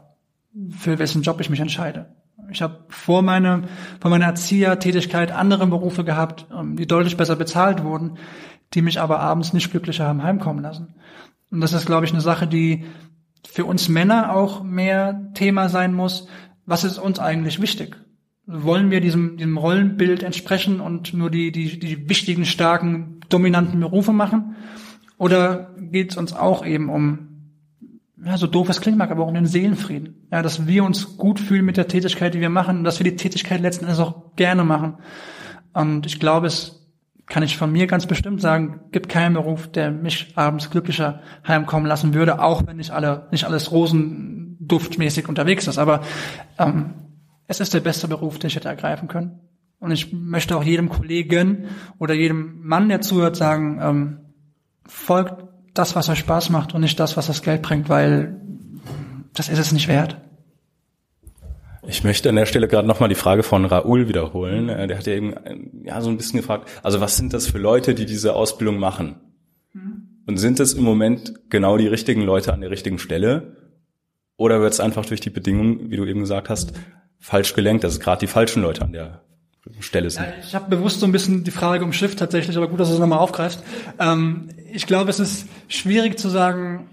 für wessen Job ich mich entscheide. Ich habe vor, meine, vor meiner Erziehertätigkeit andere Berufe gehabt, ähm, die deutlich besser bezahlt wurden, die mich aber abends nicht glücklicher haben heimkommen lassen. Und das ist, glaube ich, eine Sache, die für uns Männer auch mehr Thema sein muss. Was ist uns eigentlich wichtig? Wollen wir diesem, diesem Rollenbild entsprechen und nur die, die, die wichtigen, starken, dominanten Berufe machen? Oder geht es uns auch eben um ja, so doof es klingt mag, aber auch um den Seelenfrieden. Ja, dass wir uns gut fühlen mit der Tätigkeit, die wir machen und dass wir die Tätigkeit letzten Endes auch gerne machen. Und ich glaube, es kann ich von mir ganz bestimmt sagen, gibt keinen Beruf, der mich abends glücklicher heimkommen lassen würde, auch wenn nicht alle, nicht alles rosenduftmäßig unterwegs ist. Aber ähm, es ist der beste Beruf, den ich hätte ergreifen können. Und ich möchte auch jedem Kollegen oder jedem Mann, der zuhört, sagen, ähm, folgt das, was euch Spaß macht und nicht das, was das Geld bringt, weil das ist es nicht wert. Ich möchte an der Stelle gerade nochmal die Frage von Raoul wiederholen. Äh, der hat ja eben äh, ja, so ein bisschen gefragt, also was sind das für Leute, die diese Ausbildung machen? Mhm. Und sind es im Moment genau die richtigen Leute an der richtigen Stelle? Oder wird es einfach durch die Bedingungen, wie du eben gesagt hast, falsch gelenkt, dass es gerade die falschen Leute an der Stelle sind? Ja, ich habe bewusst so ein bisschen die Frage umschifft tatsächlich, aber gut, dass du es nochmal aufgreifst. Ähm, ich glaube, es ist schwierig zu sagen,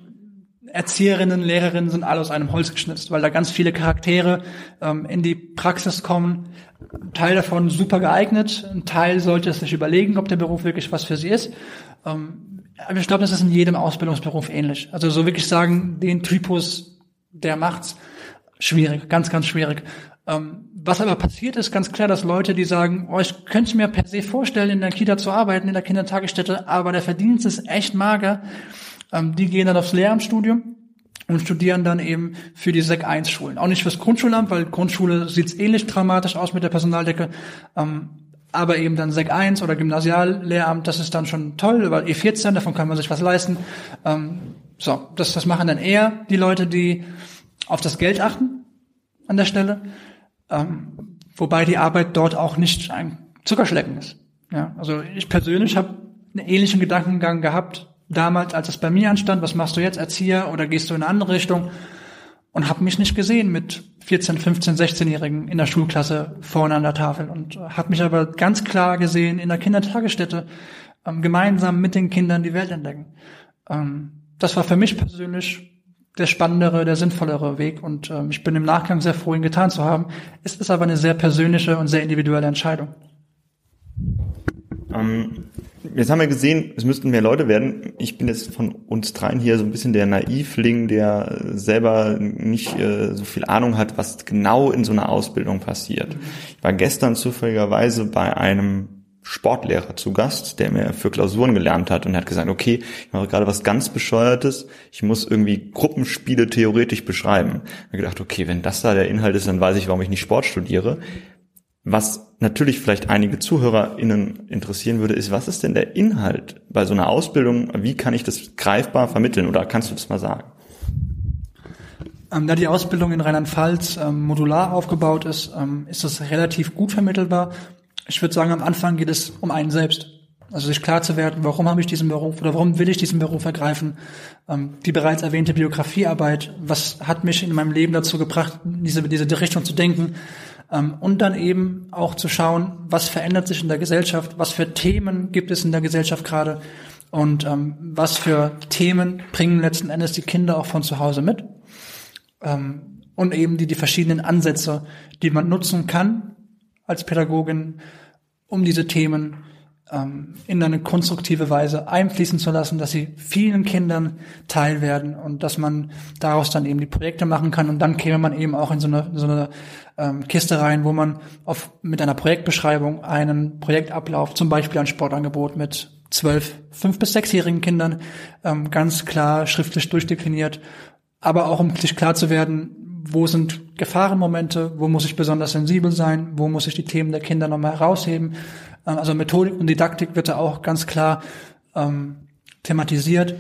Erzieherinnen, Lehrerinnen sind alle aus einem Holz geschnitzt, weil da ganz viele Charaktere ähm, in die Praxis kommen. Ein Teil davon super geeignet, ein Teil sollte es sich überlegen, ob der Beruf wirklich was für sie ist. Ähm, aber ich glaube, das ist in jedem Ausbildungsberuf ähnlich. Also so wirklich sagen, den Typus, der macht's, schwierig, ganz, ganz schwierig. Ähm, was aber passiert ist, ganz klar, dass Leute, die sagen, oh, ich könnte mir per se vorstellen, in der Kita zu arbeiten, in der Kindertagesstätte, aber der Verdienst ist echt mager, ähm, die gehen dann aufs Lehramtsstudium und studieren dann eben für die Sek 1 Schulen. Auch nicht fürs Grundschulamt, weil Grundschule sieht ähnlich dramatisch aus mit der Personaldecke. Ähm, aber eben dann Sek 1 oder Gymnasiallehramt, das ist dann schon toll, weil E14, davon kann man sich was leisten. Ähm, so, das, das machen dann eher die Leute, die auf das Geld achten an der Stelle. Ähm, wobei die Arbeit dort auch nicht ein Zuckerschlecken ist. Ja, also ich persönlich habe einen ähnlichen Gedankengang gehabt damals, als es bei mir anstand, was machst du jetzt, Erzieher oder gehst du in eine andere Richtung? Und habe mich nicht gesehen mit 14, 15, 16-Jährigen in der Schulklasse vorne an der Tafel und habe mich aber ganz klar gesehen in der Kindertagesstätte, ähm, gemeinsam mit den Kindern die Welt entdecken. Ähm, das war für mich persönlich der spannendere, der sinnvollere Weg und ähm, ich bin im Nachgang sehr froh, ihn getan zu haben. Es ist aber eine sehr persönliche und sehr individuelle Entscheidung. Ähm, Jetzt haben wir gesehen, es müssten mehr Leute werden. Ich bin jetzt von uns dreien hier so ein bisschen der Naivling, der selber nicht äh, so viel Ahnung hat, was genau in so einer Ausbildung passiert. Ich war gestern zufälligerweise bei einem Sportlehrer zu Gast, der mir für Klausuren gelernt hat und hat gesagt, okay, ich mache gerade was ganz bescheuertes, ich muss irgendwie Gruppenspiele theoretisch beschreiben. Ich habe gedacht, okay, wenn das da der Inhalt ist, dann weiß ich, warum ich nicht Sport studiere. Was natürlich vielleicht einige ZuhörerInnen interessieren würde, ist, was ist denn der Inhalt bei so einer Ausbildung? Wie kann ich das greifbar vermitteln? Oder kannst du das mal sagen? Ähm, da die Ausbildung in Rheinland-Pfalz ähm, modular aufgebaut ist, ähm, ist das relativ gut vermittelbar. Ich würde sagen, am Anfang geht es um einen selbst. Also sich klar zu werden, warum habe ich diesen Beruf oder warum will ich diesen Beruf ergreifen? Ähm, die bereits erwähnte Biografiearbeit, was hat mich in meinem Leben dazu gebracht, in diese, diese Richtung zu denken? Ähm, und dann eben auch zu schauen, was verändert sich in der Gesellschaft, was für Themen gibt es in der Gesellschaft gerade und ähm, was für Themen bringen letzten Endes die Kinder auch von zu Hause mit. Ähm, und eben die, die verschiedenen Ansätze, die man nutzen kann als Pädagogin, um diese Themen ähm, in eine konstruktive Weise einfließen zu lassen, dass sie vielen Kindern teil werden und dass man daraus dann eben die Projekte machen kann. Und dann käme man eben auch in so eine, so eine ähm, Kiste rein, wo man auf, mit einer Projektbeschreibung einen Projektablauf, zum Beispiel ein Sportangebot mit zwölf, fünf bis sechsjährigen Kindern ähm, ganz klar schriftlich durchdekliniert, aber auch um sich klar zu werden, wo sind Gefahrenmomente, wo muss ich besonders sensibel sein, wo muss ich die Themen der Kinder nochmal herausheben, ähm, also Methodik und Didaktik wird da auch ganz klar ähm, thematisiert.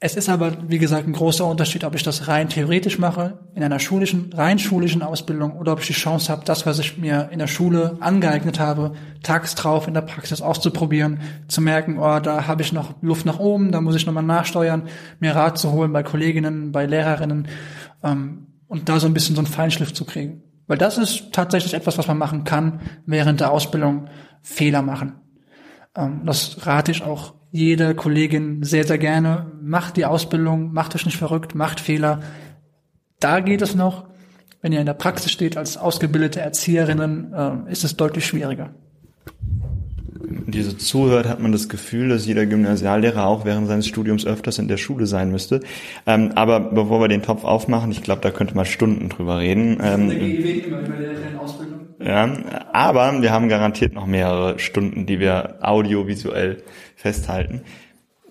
Es ist aber, wie gesagt, ein großer Unterschied, ob ich das rein theoretisch mache, in einer schulischen, rein schulischen Ausbildung, oder ob ich die Chance habe, das, was ich mir in der Schule angeeignet habe, tags drauf in der Praxis auszuprobieren, zu merken, oh, da habe ich noch Luft nach oben, da muss ich nochmal nachsteuern, mir Rat zu holen bei Kolleginnen, bei Lehrerinnen ähm, und da so ein bisschen so einen Feinschliff zu kriegen. Weil das ist tatsächlich etwas, was man machen kann, während der Ausbildung Fehler machen. Ähm, das rate ich auch jeder Kollegin sehr, sehr gerne. Macht die Ausbildung, macht euch nicht verrückt, macht Fehler. Da geht es noch. Wenn ihr in der Praxis steht als ausgebildete Erzieherinnen, äh, ist es deutlich schwieriger. Die so zuhört, hat man das Gefühl, dass jeder Gymnasiallehrer auch während seines Studiums öfters in der Schule sein müsste. Ähm, aber bevor wir den Topf aufmachen, ich glaube, da könnte man Stunden drüber reden. Ähm, ja, aber wir haben garantiert noch mehrere Stunden, die wir audiovisuell festhalten.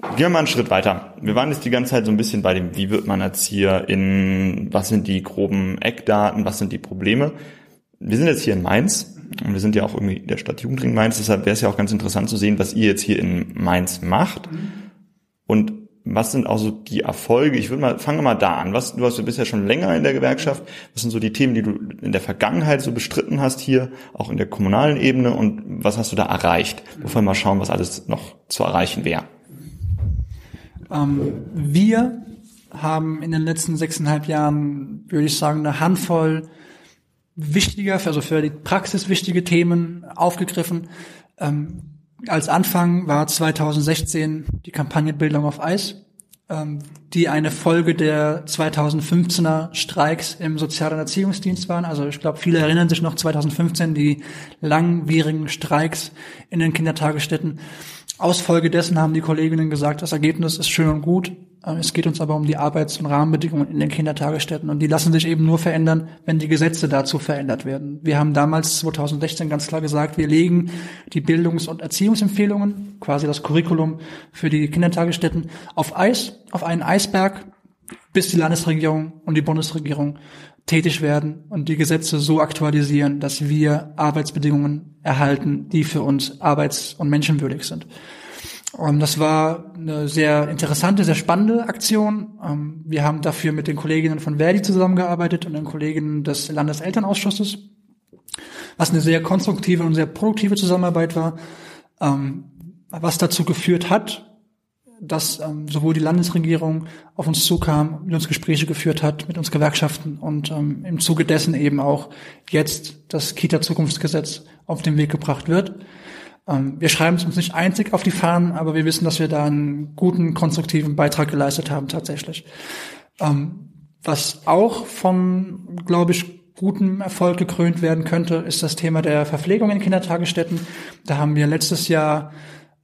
Gehen wir mal einen Schritt weiter. Wir waren jetzt die ganze Zeit so ein bisschen bei dem, wie wird man Erzieher in, was sind die groben Eckdaten, was sind die Probleme. Wir sind jetzt hier in Mainz und wir sind ja auch irgendwie der Stadt Jugendring Mainz, deshalb wäre es ja auch ganz interessant zu sehen, was ihr jetzt hier in Mainz macht und was sind auch so die Erfolge? Ich würde mal, fange mal da an. Was, du hast ja bisher schon länger in der Gewerkschaft. Was sind so die Themen, die du in der Vergangenheit so bestritten hast hier, auch in der kommunalen Ebene und was hast du da erreicht? Bevor wir mal schauen, was alles noch zu erreichen wäre. Ähm, wir haben in den letzten sechseinhalb Jahren, würde ich sagen, eine Handvoll wichtiger, also für die Praxis wichtige Themen aufgegriffen. Ähm, als Anfang war 2016 die Kampagne Bildung auf Eis, ähm, die eine Folge der 2015er Streiks im Sozial- und Erziehungsdienst waren. Also ich glaube, viele erinnern sich noch 2015 die langwierigen Streiks in den Kindertagesstätten. Aus Folge dessen haben die Kolleginnen gesagt, das Ergebnis ist schön und gut, ähm, es geht uns aber um die Arbeits- und Rahmenbedingungen in den Kindertagesstätten und die lassen sich eben nur verändern, wenn die Gesetze dazu verändert werden. Wir haben damals 2016 ganz klar gesagt, wir legen die Bildungs- und Erziehungsempfehlungen, quasi das Curriculum für die Kindertagesstätten, auf Eis, auf einen Eisberg, bis die Landesregierung und die Bundesregierung tätig werden und die Gesetze so aktualisieren, dass wir Arbeitsbedingungen erhalten, die für uns arbeits- und menschenwürdig sind. Und das war eine sehr interessante, sehr spannende Aktion. Ähm, wir haben dafür mit den Kolleginnen von Verdi zusammengearbeitet und den Kolleginnen des Landeselternausschusses, was eine sehr konstruktive und sehr produktive Zusammenarbeit war, ähm, was dazu geführt hat, dass ähm, sowohl die Landesregierung auf uns zukam, mit uns Gespräche geführt hat, mit uns Gewerkschaften und im Zuge dessen eben auch jetzt das Kita-Zukunftsgesetz auf den Weg gebracht wird. Ähm, wir schreiben es uns nicht einzig auf die Fahnen, aber wir wissen, dass wir da einen guten, konstruktiven Beitrag geleistet haben tatsächlich. Ähm, was auch von, glaube ich, gutem Erfolg gekrönt werden könnte, ist das Thema der Verpflegung in Kindertagesstätten. Da haben wir letztes Jahr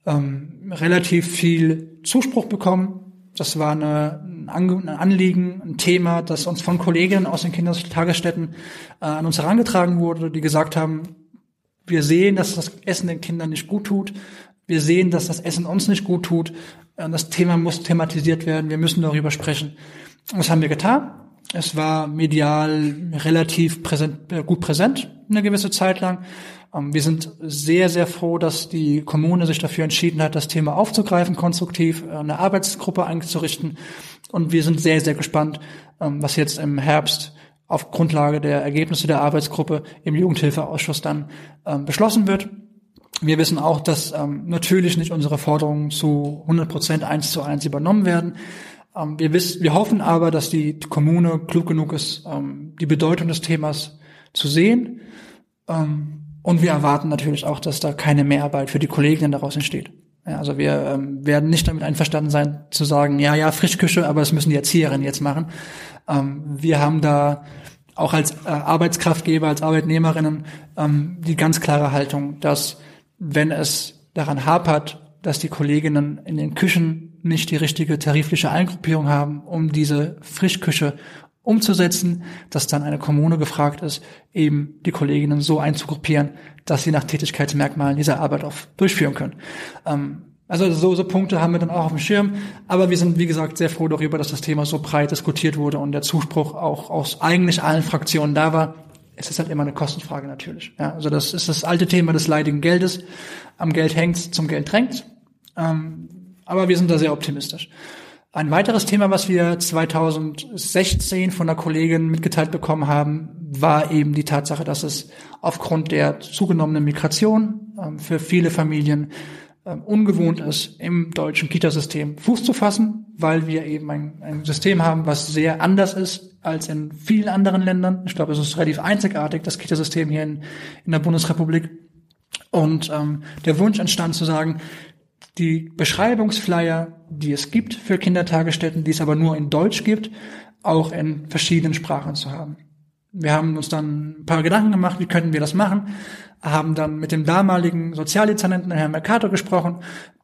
ähm, relativ viel Zuspruch bekommen. Das war eine, ein Anliegen, ein Thema, das uns von Kolleginnen aus den Kindertagesstätten äh, an uns herangetragen wurde, die gesagt haben, wir sehen, dass das Essen den Kindern nicht gut tut. Wir sehen, dass das Essen uns nicht gut tut. Das Thema muss thematisiert werden. Wir müssen darüber sprechen. das haben wir getan. Es war medial relativ präsent, äh, gut präsent eine gewisse Zeit lang. Ähm, wir sind sehr, sehr froh, dass die Kommune sich dafür entschieden hat, das Thema aufzugreifen, konstruktiv äh, eine Arbeitsgruppe einzurichten. Und wir sind sehr, sehr gespannt, ähm, was jetzt im Herbst auf Grundlage der Ergebnisse der Arbeitsgruppe im Jugendhilfeausschuss dann ähm, beschlossen wird. Wir wissen auch, dass natürlich nicht unsere Forderungen zu 100 Prozent eins zu eins übernommen werden. Wir, wissen, wir hoffen aber, dass die Kommune klug genug ist, die Bedeutung des Themas zu sehen. Und wir erwarten natürlich auch, dass da keine Mehrarbeit für die Kolleginnen daraus entsteht. Ja, also wir ähm, werden nicht damit einverstanden sein, zu sagen, ja, ja, Frischküche, aber das müssen die Erzieherinnen jetzt machen. Ähm, wir haben da auch als äh, Arbeitskraftgeber, als Arbeitnehmerinnen ähm, die ganz klare Haltung, dass wenn es daran hapert, dass die Kolleginnen in den Küchen nicht die richtige tarifliche Eingruppierung haben, um diese Frischküche umzusetzen, dass dann eine Kommune gefragt ist, eben die Kolleginnen so einzugruppieren, dass sie nach Tätigkeitsmerkmalen diese Arbeit auch durchführen können. Ähm, also so, so Punkte haben wir dann auch auf dem Schirm. Aber wir sind, wie gesagt, sehr froh darüber, dass das Thema so breit diskutiert wurde und der Zuspruch auch aus eigentlich allen Fraktionen da war. Es ist halt immer eine Kostenfrage natürlich. Ja, also das ist das alte Thema des leidigen Geldes. Am Geld hängt's, zum Geld drängt. Ähm, aber wir sind da sehr optimistisch. Ein weiteres Thema, was wir 2016 von der Kollegin mitgeteilt bekommen haben, war eben die Tatsache, dass es aufgrund der zugenommenen Migration ähm, für viele Familien ähm, ungewohnt ist, im deutschen Kitasystem Fuß zu fassen, weil wir eben ein, ein, System haben, was sehr anders ist als in vielen anderen Ländern. Ich glaube, es ist relativ einzigartig, das Kitasystem hier in, in der Bundesrepublik. Und ähm, der Wunsch entstand zu sagen, die Beschreibungsflyer, die es gibt für Kindertagesstätten, die es aber nur in Deutsch gibt, auch in verschiedenen Sprachen zu haben. Wir haben uns dann ein paar Gedanken gemacht, wie könnten wir das machen, haben dann mit dem damaligen Sozialdezernenten Herrn Mercator gesprochen.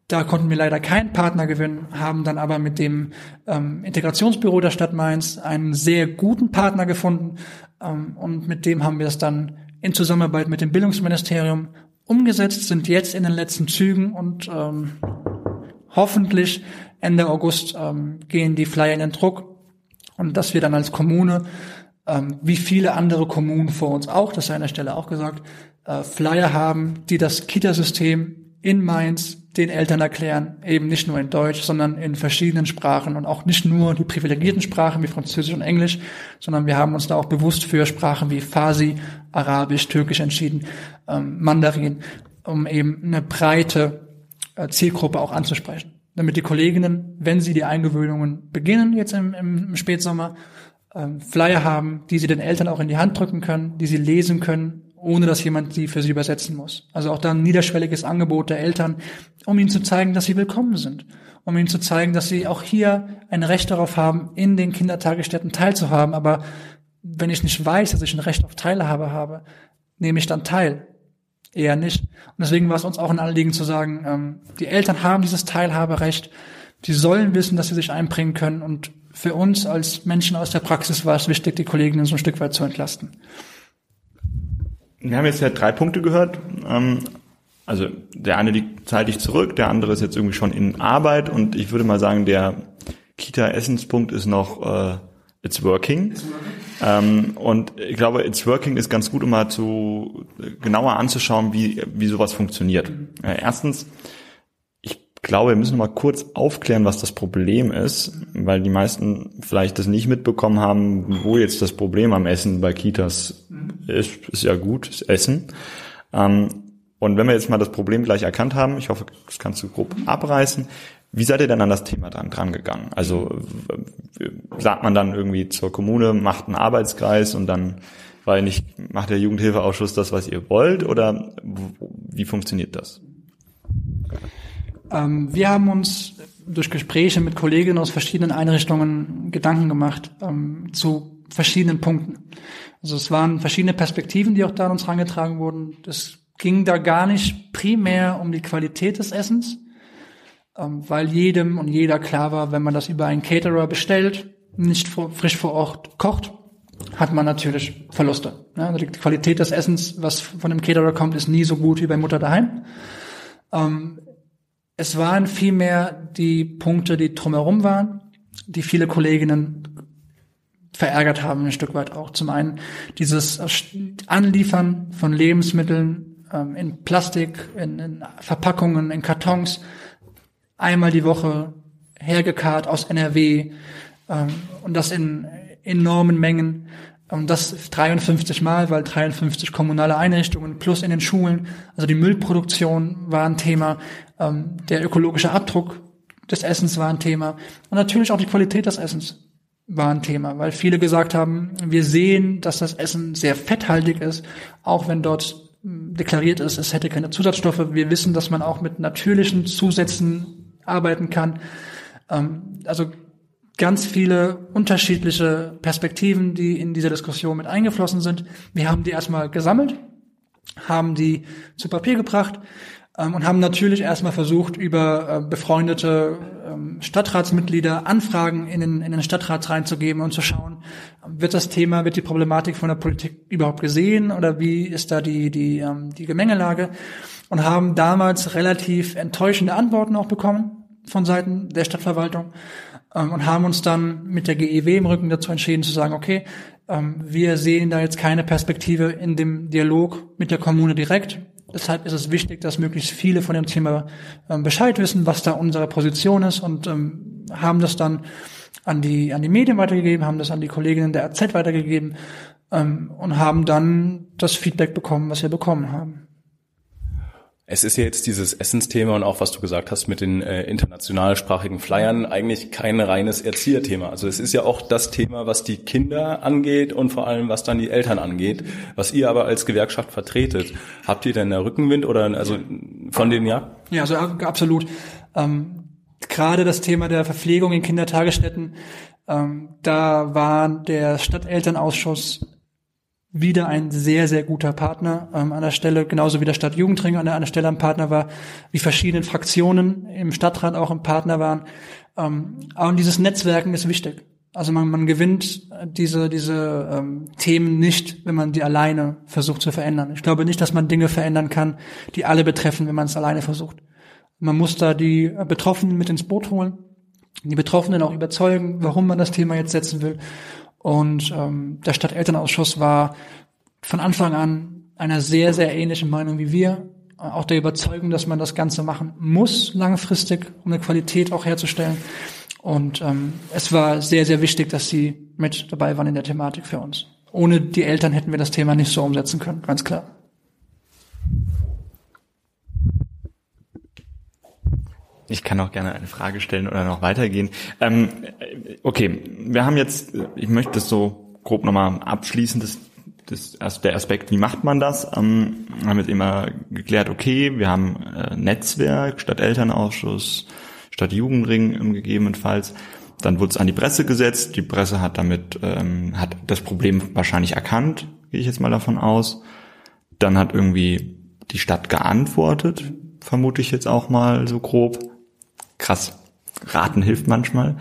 Da konnten wir leider keinen Partner gewinnen, haben dann aber mit dem ähm, Integrationsbüro der Stadt Mainz einen sehr guten Partner gefunden ähm, und mit dem haben wir es dann in Zusammenarbeit mit dem Bildungsministerium umgesetzt, sind jetzt in den letzten Zügen und ähm, hoffentlich Ende August ähm, gehen die Flyer in den Druck und dass wir dann als Kommune, ähm, wie viele andere Kommunen vor uns auch, das sei an der Stelle auch gesagt, äh, Flyer haben, die das Kitasystem in Mainz den Eltern erklären, eben nicht nur in Deutsch, sondern in verschiedenen Sprachen und auch nicht nur die privilegierten Sprachen wie Französisch und Englisch, sondern wir haben uns da auch bewusst für Sprachen wie Farsi, Arabisch, Türkisch entschieden, ähm, Mandarin, um eben eine breite äh, Zielgruppe auch anzusprechen. Damit die Kolleginnen, wenn sie die Eingewöhnungen beginnen jetzt im, im Spätsommer, ähm, Flyer haben, die sie den Eltern auch in die Hand drücken können, die sie lesen können ohne dass jemand sie für sie übersetzen muss. Also auch da ein niederschwelliges Angebot der Eltern, um ihnen zu zeigen, dass sie willkommen sind, um ihnen zu zeigen, dass sie auch hier ein Recht darauf haben, in den Kindertagesstätten teilzuhaben. Aber wenn ich nicht weiß, dass ich ein Recht auf Teilhabe habe, nehme ich dann teil. Eher nicht. Und deswegen war es uns auch ein Anliegen zu sagen, ähm, die Eltern haben dieses Teilhaberecht, die sollen wissen, dass sie sich einbringen können. Und für uns als Menschen aus der Praxis war es wichtig, die Kolleginnen so ein Stück weit zu entlasten. Wir haben jetzt ja drei Punkte gehört. Ähm, also der eine liegt zeitig zurück, der andere ist jetzt irgendwie schon in Arbeit und ich würde mal sagen, der Kita-Essenspunkt ist noch äh, It's Working. It's working. Ähm, und ich glaube, It's Working ist ganz gut, um mal zu genauer anzuschauen, wie, wie sowas funktioniert. Äh, erstens, glaube, wir müssen mal kurz aufklären, was das Problem ist, weil die meisten vielleicht das nicht mitbekommen haben, wo jetzt das Problem am Essen bei Kitas ist. Ist ja gut, ist Essen. Ähm, und wenn wir jetzt mal das Problem gleich erkannt haben, ich hoffe, das kannst du grob abreißen. Wie seid ihr denn an das Thema dran, dran gegangen? Also sagt man dann irgendwie zur Kommune, macht einen Arbeitskreis und dann, weil nicht, macht der Jugendhilfeausschuss das, was ihr wollt? Oder wie funktioniert das? Ähm, wir haben uns durch Gespräche mit Kolleginnen aus verschiedenen Einrichtungen Gedanken gemacht ähm, zu verschiedenen Punkten. Also es waren verschiedene Perspektiven, die auch da an uns herangetragen wurden. Es ging da gar nicht primär um die Qualität des Essens, ähm, weil jedem und jeder klar war, wenn man das über einen Caterer bestellt, nicht vor, frisch vor Ort kocht, hat man natürlich Verluste. Ja, also die Qualität des Essens, was von dem Caterer kommt, ist nie so gut wie bei Mutter daheim. Ähm, es waren vielmehr die Punkte, die drumherum waren, die viele Kolleginnen verärgert haben, ein Stück weit auch. Zum einen dieses Anliefern von Lebensmitteln ähm, in Plastik, in, in Verpackungen, in Kartons, einmal die Woche hergekarrt aus NRW ähm, und das in enormen Mengen. Und das 53 Mal, weil 53 kommunale Einrichtungen plus in den Schulen. Also die Müllproduktion war ein Thema, ähm, der ökologische Abdruck des Essens war ein Thema und natürlich auch die Qualität des Essens war ein Thema, weil viele gesagt haben, wir sehen, dass das Essen sehr fetthaltig ist, auch wenn dort hm, deklariert ist, es hätte keine Zusatzstoffe. Wir wissen, dass man auch mit natürlichen Zusätzen arbeiten kann. Ähm, also ganz viele unterschiedliche Perspektiven, die in dieser Diskussion mit eingeflossen sind. Wir haben die erstmal gesammelt, haben die zu Papier gebracht und haben natürlich erstmal versucht, über äh, befreundete ähm, Stadtratsmitglieder Anfragen in den, in den Stadtrat reinzugeben und zu schauen, wird das Thema, wird die Problematik von der Politik überhaupt gesehen oder wie ist da die, die, ähm, die Gemengelage und haben damals relativ enttäuschende Antworten auch bekommen von Seiten der Stadtverwaltung ähm, und haben uns dann mit der GEW im Rücken dazu entschieden zu sagen, okay, ähm, wir sehen da jetzt keine Perspektive in dem Dialog mit der Kommune direkt. Deshalb ist es wichtig, dass möglichst viele von dem Thema ähm, Bescheid wissen, was da unsere Position ist und ähm, haben das dann an die, an die Medien weitergegeben, haben das an die Kolleginnen der AZ weitergegeben ähm, und haben dann das Feedback bekommen, was wir bekommen haben. Es ist jetzt dieses Essensthema und auch was du gesagt hast mit den äh, internationalsprachigen Flyern eigentlich kein reines Erzieherthema. Also es ist ja auch das Thema, was die Kinder angeht und vor allem was dann die Eltern angeht, was ihr aber als Gewerkschaft vertretet. Habt ihr denn da Rückenwind oder also von den ja? Ja, also absolut. Ähm, gerade das Thema der Verpflegung in Kindertagesstätten, ähm, da war der Stadtelternausschuss wieder ein sehr, sehr guter Partner ähm, an der Stelle, genauso wie der Stadtjugendring an der, an der Stelle ein Partner war, wie verschiedene Fraktionen im Stadtrat auch ein Partner waren. Ähm, und dieses Netzwerken ist wichtig. Also man, man gewinnt diese, diese ähm, Themen nicht, wenn man die alleine versucht zu verändern. Ich glaube nicht, dass man Dinge verändern kann, die alle betreffen, wenn man es alleine versucht. Man muss da die Betroffenen mit ins Boot holen, die Betroffenen auch überzeugen, warum man das Thema jetzt setzen will. Und ähm, der Stadtelternausschuss war von Anfang an einer sehr, sehr ähnlichen Meinung wie wir. Auch der Überzeugung, dass man das Ganze machen muss, langfristig, um eine Qualität auch herzustellen. Und ähm, es war sehr, sehr wichtig, dass sie mit dabei waren in der Thematik für uns. Ohne die Eltern hätten wir das Thema nicht so umsetzen können, ganz klar. Ich kann auch gerne eine Frage stellen oder noch weitergehen. Ähm, okay, wir haben jetzt, ich möchte das so grob nochmal abschließen, das, das, der Aspekt, wie macht man das? Ähm, haben jetzt immer geklärt, okay, wir haben äh, Netzwerk, Stadtelternausschuss, Stadtjugendring gegebenenfalls. Dann wurde es an die Presse gesetzt. Die Presse hat damit ähm, hat das Problem wahrscheinlich erkannt, gehe ich jetzt mal davon aus. Dann hat irgendwie die Stadt geantwortet, vermute ich jetzt auch mal so grob krass, raten hilft manchmal.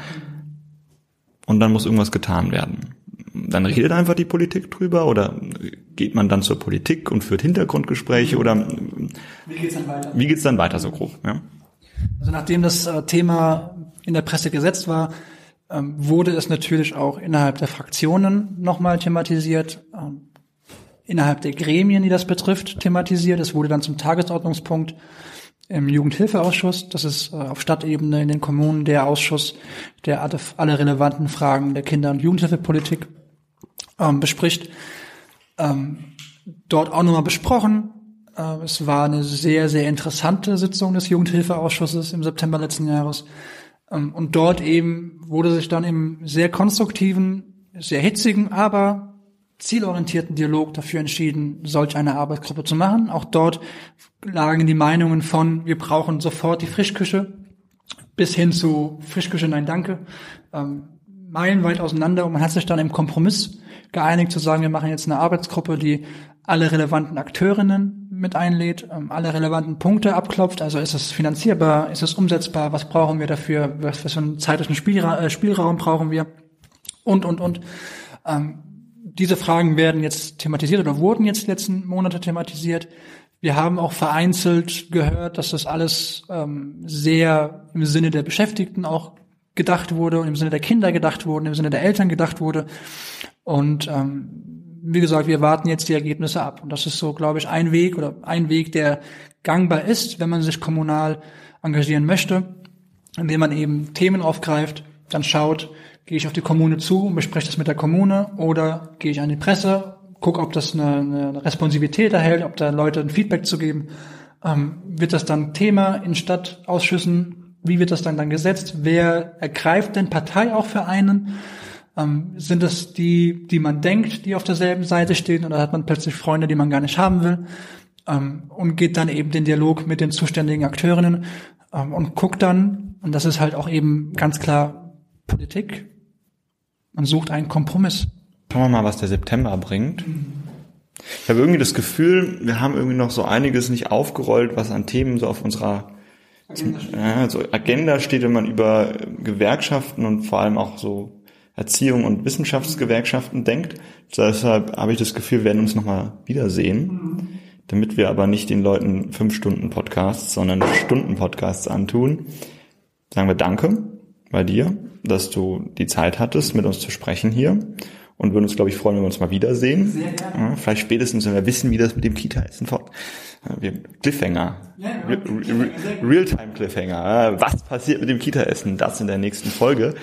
Und dann muss irgendwas getan werden. Dann redet einfach die Politik drüber oder geht man dann zur Politik und führt Hintergrundgespräche oder wie geht's dann weiter? Wie geht's dann weiter so grob? Ja? Also nachdem das äh, Thema in der Presse gesetzt war, ähm, wurde es natürlich auch innerhalb der Fraktionen nochmal thematisiert, ähm, innerhalb der Gremien, die das betrifft, thematisiert. Es wurde dann zum Tagesordnungspunkt im Jugendhilfeausschuss. Das ist äh, auf Stadtebene in den Kommunen der Ausschuss, der alle, relevanten Fragen der Kinder- und Jugendhilfepolitik ähm, bespricht. Ähm, dort auch nochmal besprochen. Äh, es war eine sehr, sehr interessante Sitzung des Jugendhilfeausschusses im September letzten Jahres. Ähm, und dort eben wurde sich dann im sehr konstruktiven, sehr hitzigen, aber zielorientierten Dialog dafür entschieden, solch eine Arbeitsgruppe zu machen. Auch dort lagen die Meinungen von, wir brauchen sofort die Frischküche, bis hin zu Frischküche, nein, danke, ähm, meilenweit auseinander. Und man hat sich dann im Kompromiss geeinigt zu sagen, wir machen jetzt eine Arbeitsgruppe, die alle relevanten Akteurinnen mit einlädt, ähm, alle relevanten Punkte abklopft. Also ist es finanzierbar, ist es umsetzbar, was brauchen wir dafür, was für einen zeitlichen Spielra äh, Spielraum brauchen wir und, und, und. Ähm, diese Fragen werden jetzt thematisiert oder wurden jetzt letzten Monate thematisiert. Wir haben auch vereinzelt gehört, dass das alles ähm, sehr im Sinne der Beschäftigten auch gedacht wurde und im Sinne der Kinder gedacht wurde, im Sinne der Eltern gedacht wurde. Und ähm, wie gesagt, wir warten jetzt die Ergebnisse ab. Und das ist so, glaube ich, ein Weg oder ein Weg, der gangbar ist, wenn man sich kommunal engagieren möchte, indem man eben Themen aufgreift, dann schaut, Gehe ich auf die Kommune zu und bespreche das mit der Kommune oder gehe ich an die Presse, gucke, ob das eine, eine Responsivität erhält, ob da Leute ein Feedback zu geben. Ähm, wird das dann Thema in Stadtausschüssen? Wie wird das dann dann gesetzt? Wer ergreift denn Partei auch für einen? Ähm, sind es die, die man denkt, die auf derselben Seite stehen, oder hat man plötzlich Freunde, die man gar nicht haben will? Ähm, und geht dann eben den Dialog mit den zuständigen Akteurinnen ähm, und guckt dann, und das ist halt auch eben ganz klar Politik, man sucht einen Kompromiss. Schauen wir mal, was der September bringt. Ich habe irgendwie das Gefühl, wir haben irgendwie noch so einiges nicht aufgerollt, was an Themen so auf unserer Agenda steht, ja, so Agenda steht wenn man über Gewerkschaften und vor allem auch so Erziehung und Wissenschaftsgewerkschaften denkt. Deshalb habe ich das Gefühl, wir werden uns nochmal wiedersehen, damit wir aber nicht den Leuten fünf Stunden Podcasts, sondern Stunden Podcasts antun. Sagen wir Danke bei dir dass du die Zeit hattest, mit uns zu sprechen hier. Und würden uns, glaube ich, freuen, wenn wir uns mal wiedersehen. Sehr gerne. Ja, vielleicht spätestens, wenn wir wissen, wie das mit dem Kita-Essen fort. Wir, Cliffhanger. Ja, ja. Real-time Cliffhanger. Was passiert mit dem Kita-Essen? Das in der nächsten Folge.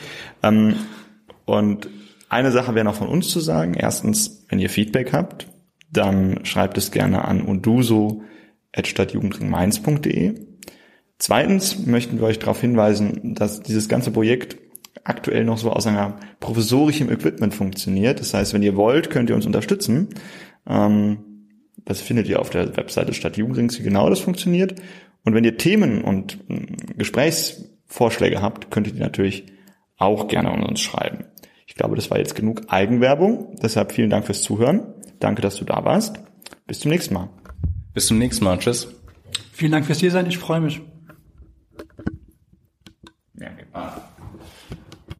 Ähm, und eine Sache wäre noch von uns zu sagen. Erstens, wenn ihr Feedback habt, dann schreibt es gerne an unduso.stadtjugendringmainz.de. Zweitens möchten wir euch darauf hinweisen, dass dieses ganze Projekt aktuell noch so aus einer provisorischem Equipment funktioniert. Das heißt, wenn ihr wollt, könnt ihr uns unterstützen. Ähm, das findet ihr auf der Webseite Stadt Jugendrings, wie genau das funktioniert. Und wenn ihr Themen und äh, Gesprächsvorschläge habt, könnt ihr die natürlich auch gerne an uns schreiben. Ich glaube, das war jetzt genug Eigenwerbung. Deshalb vielen Dank fürs Zuhören. Danke, dass du da warst. Bis zum nächsten Mal. Bis zum nächsten Mal. Tschüss. Vielen Dank fürs Hier sein. Ich freue mich. There we go.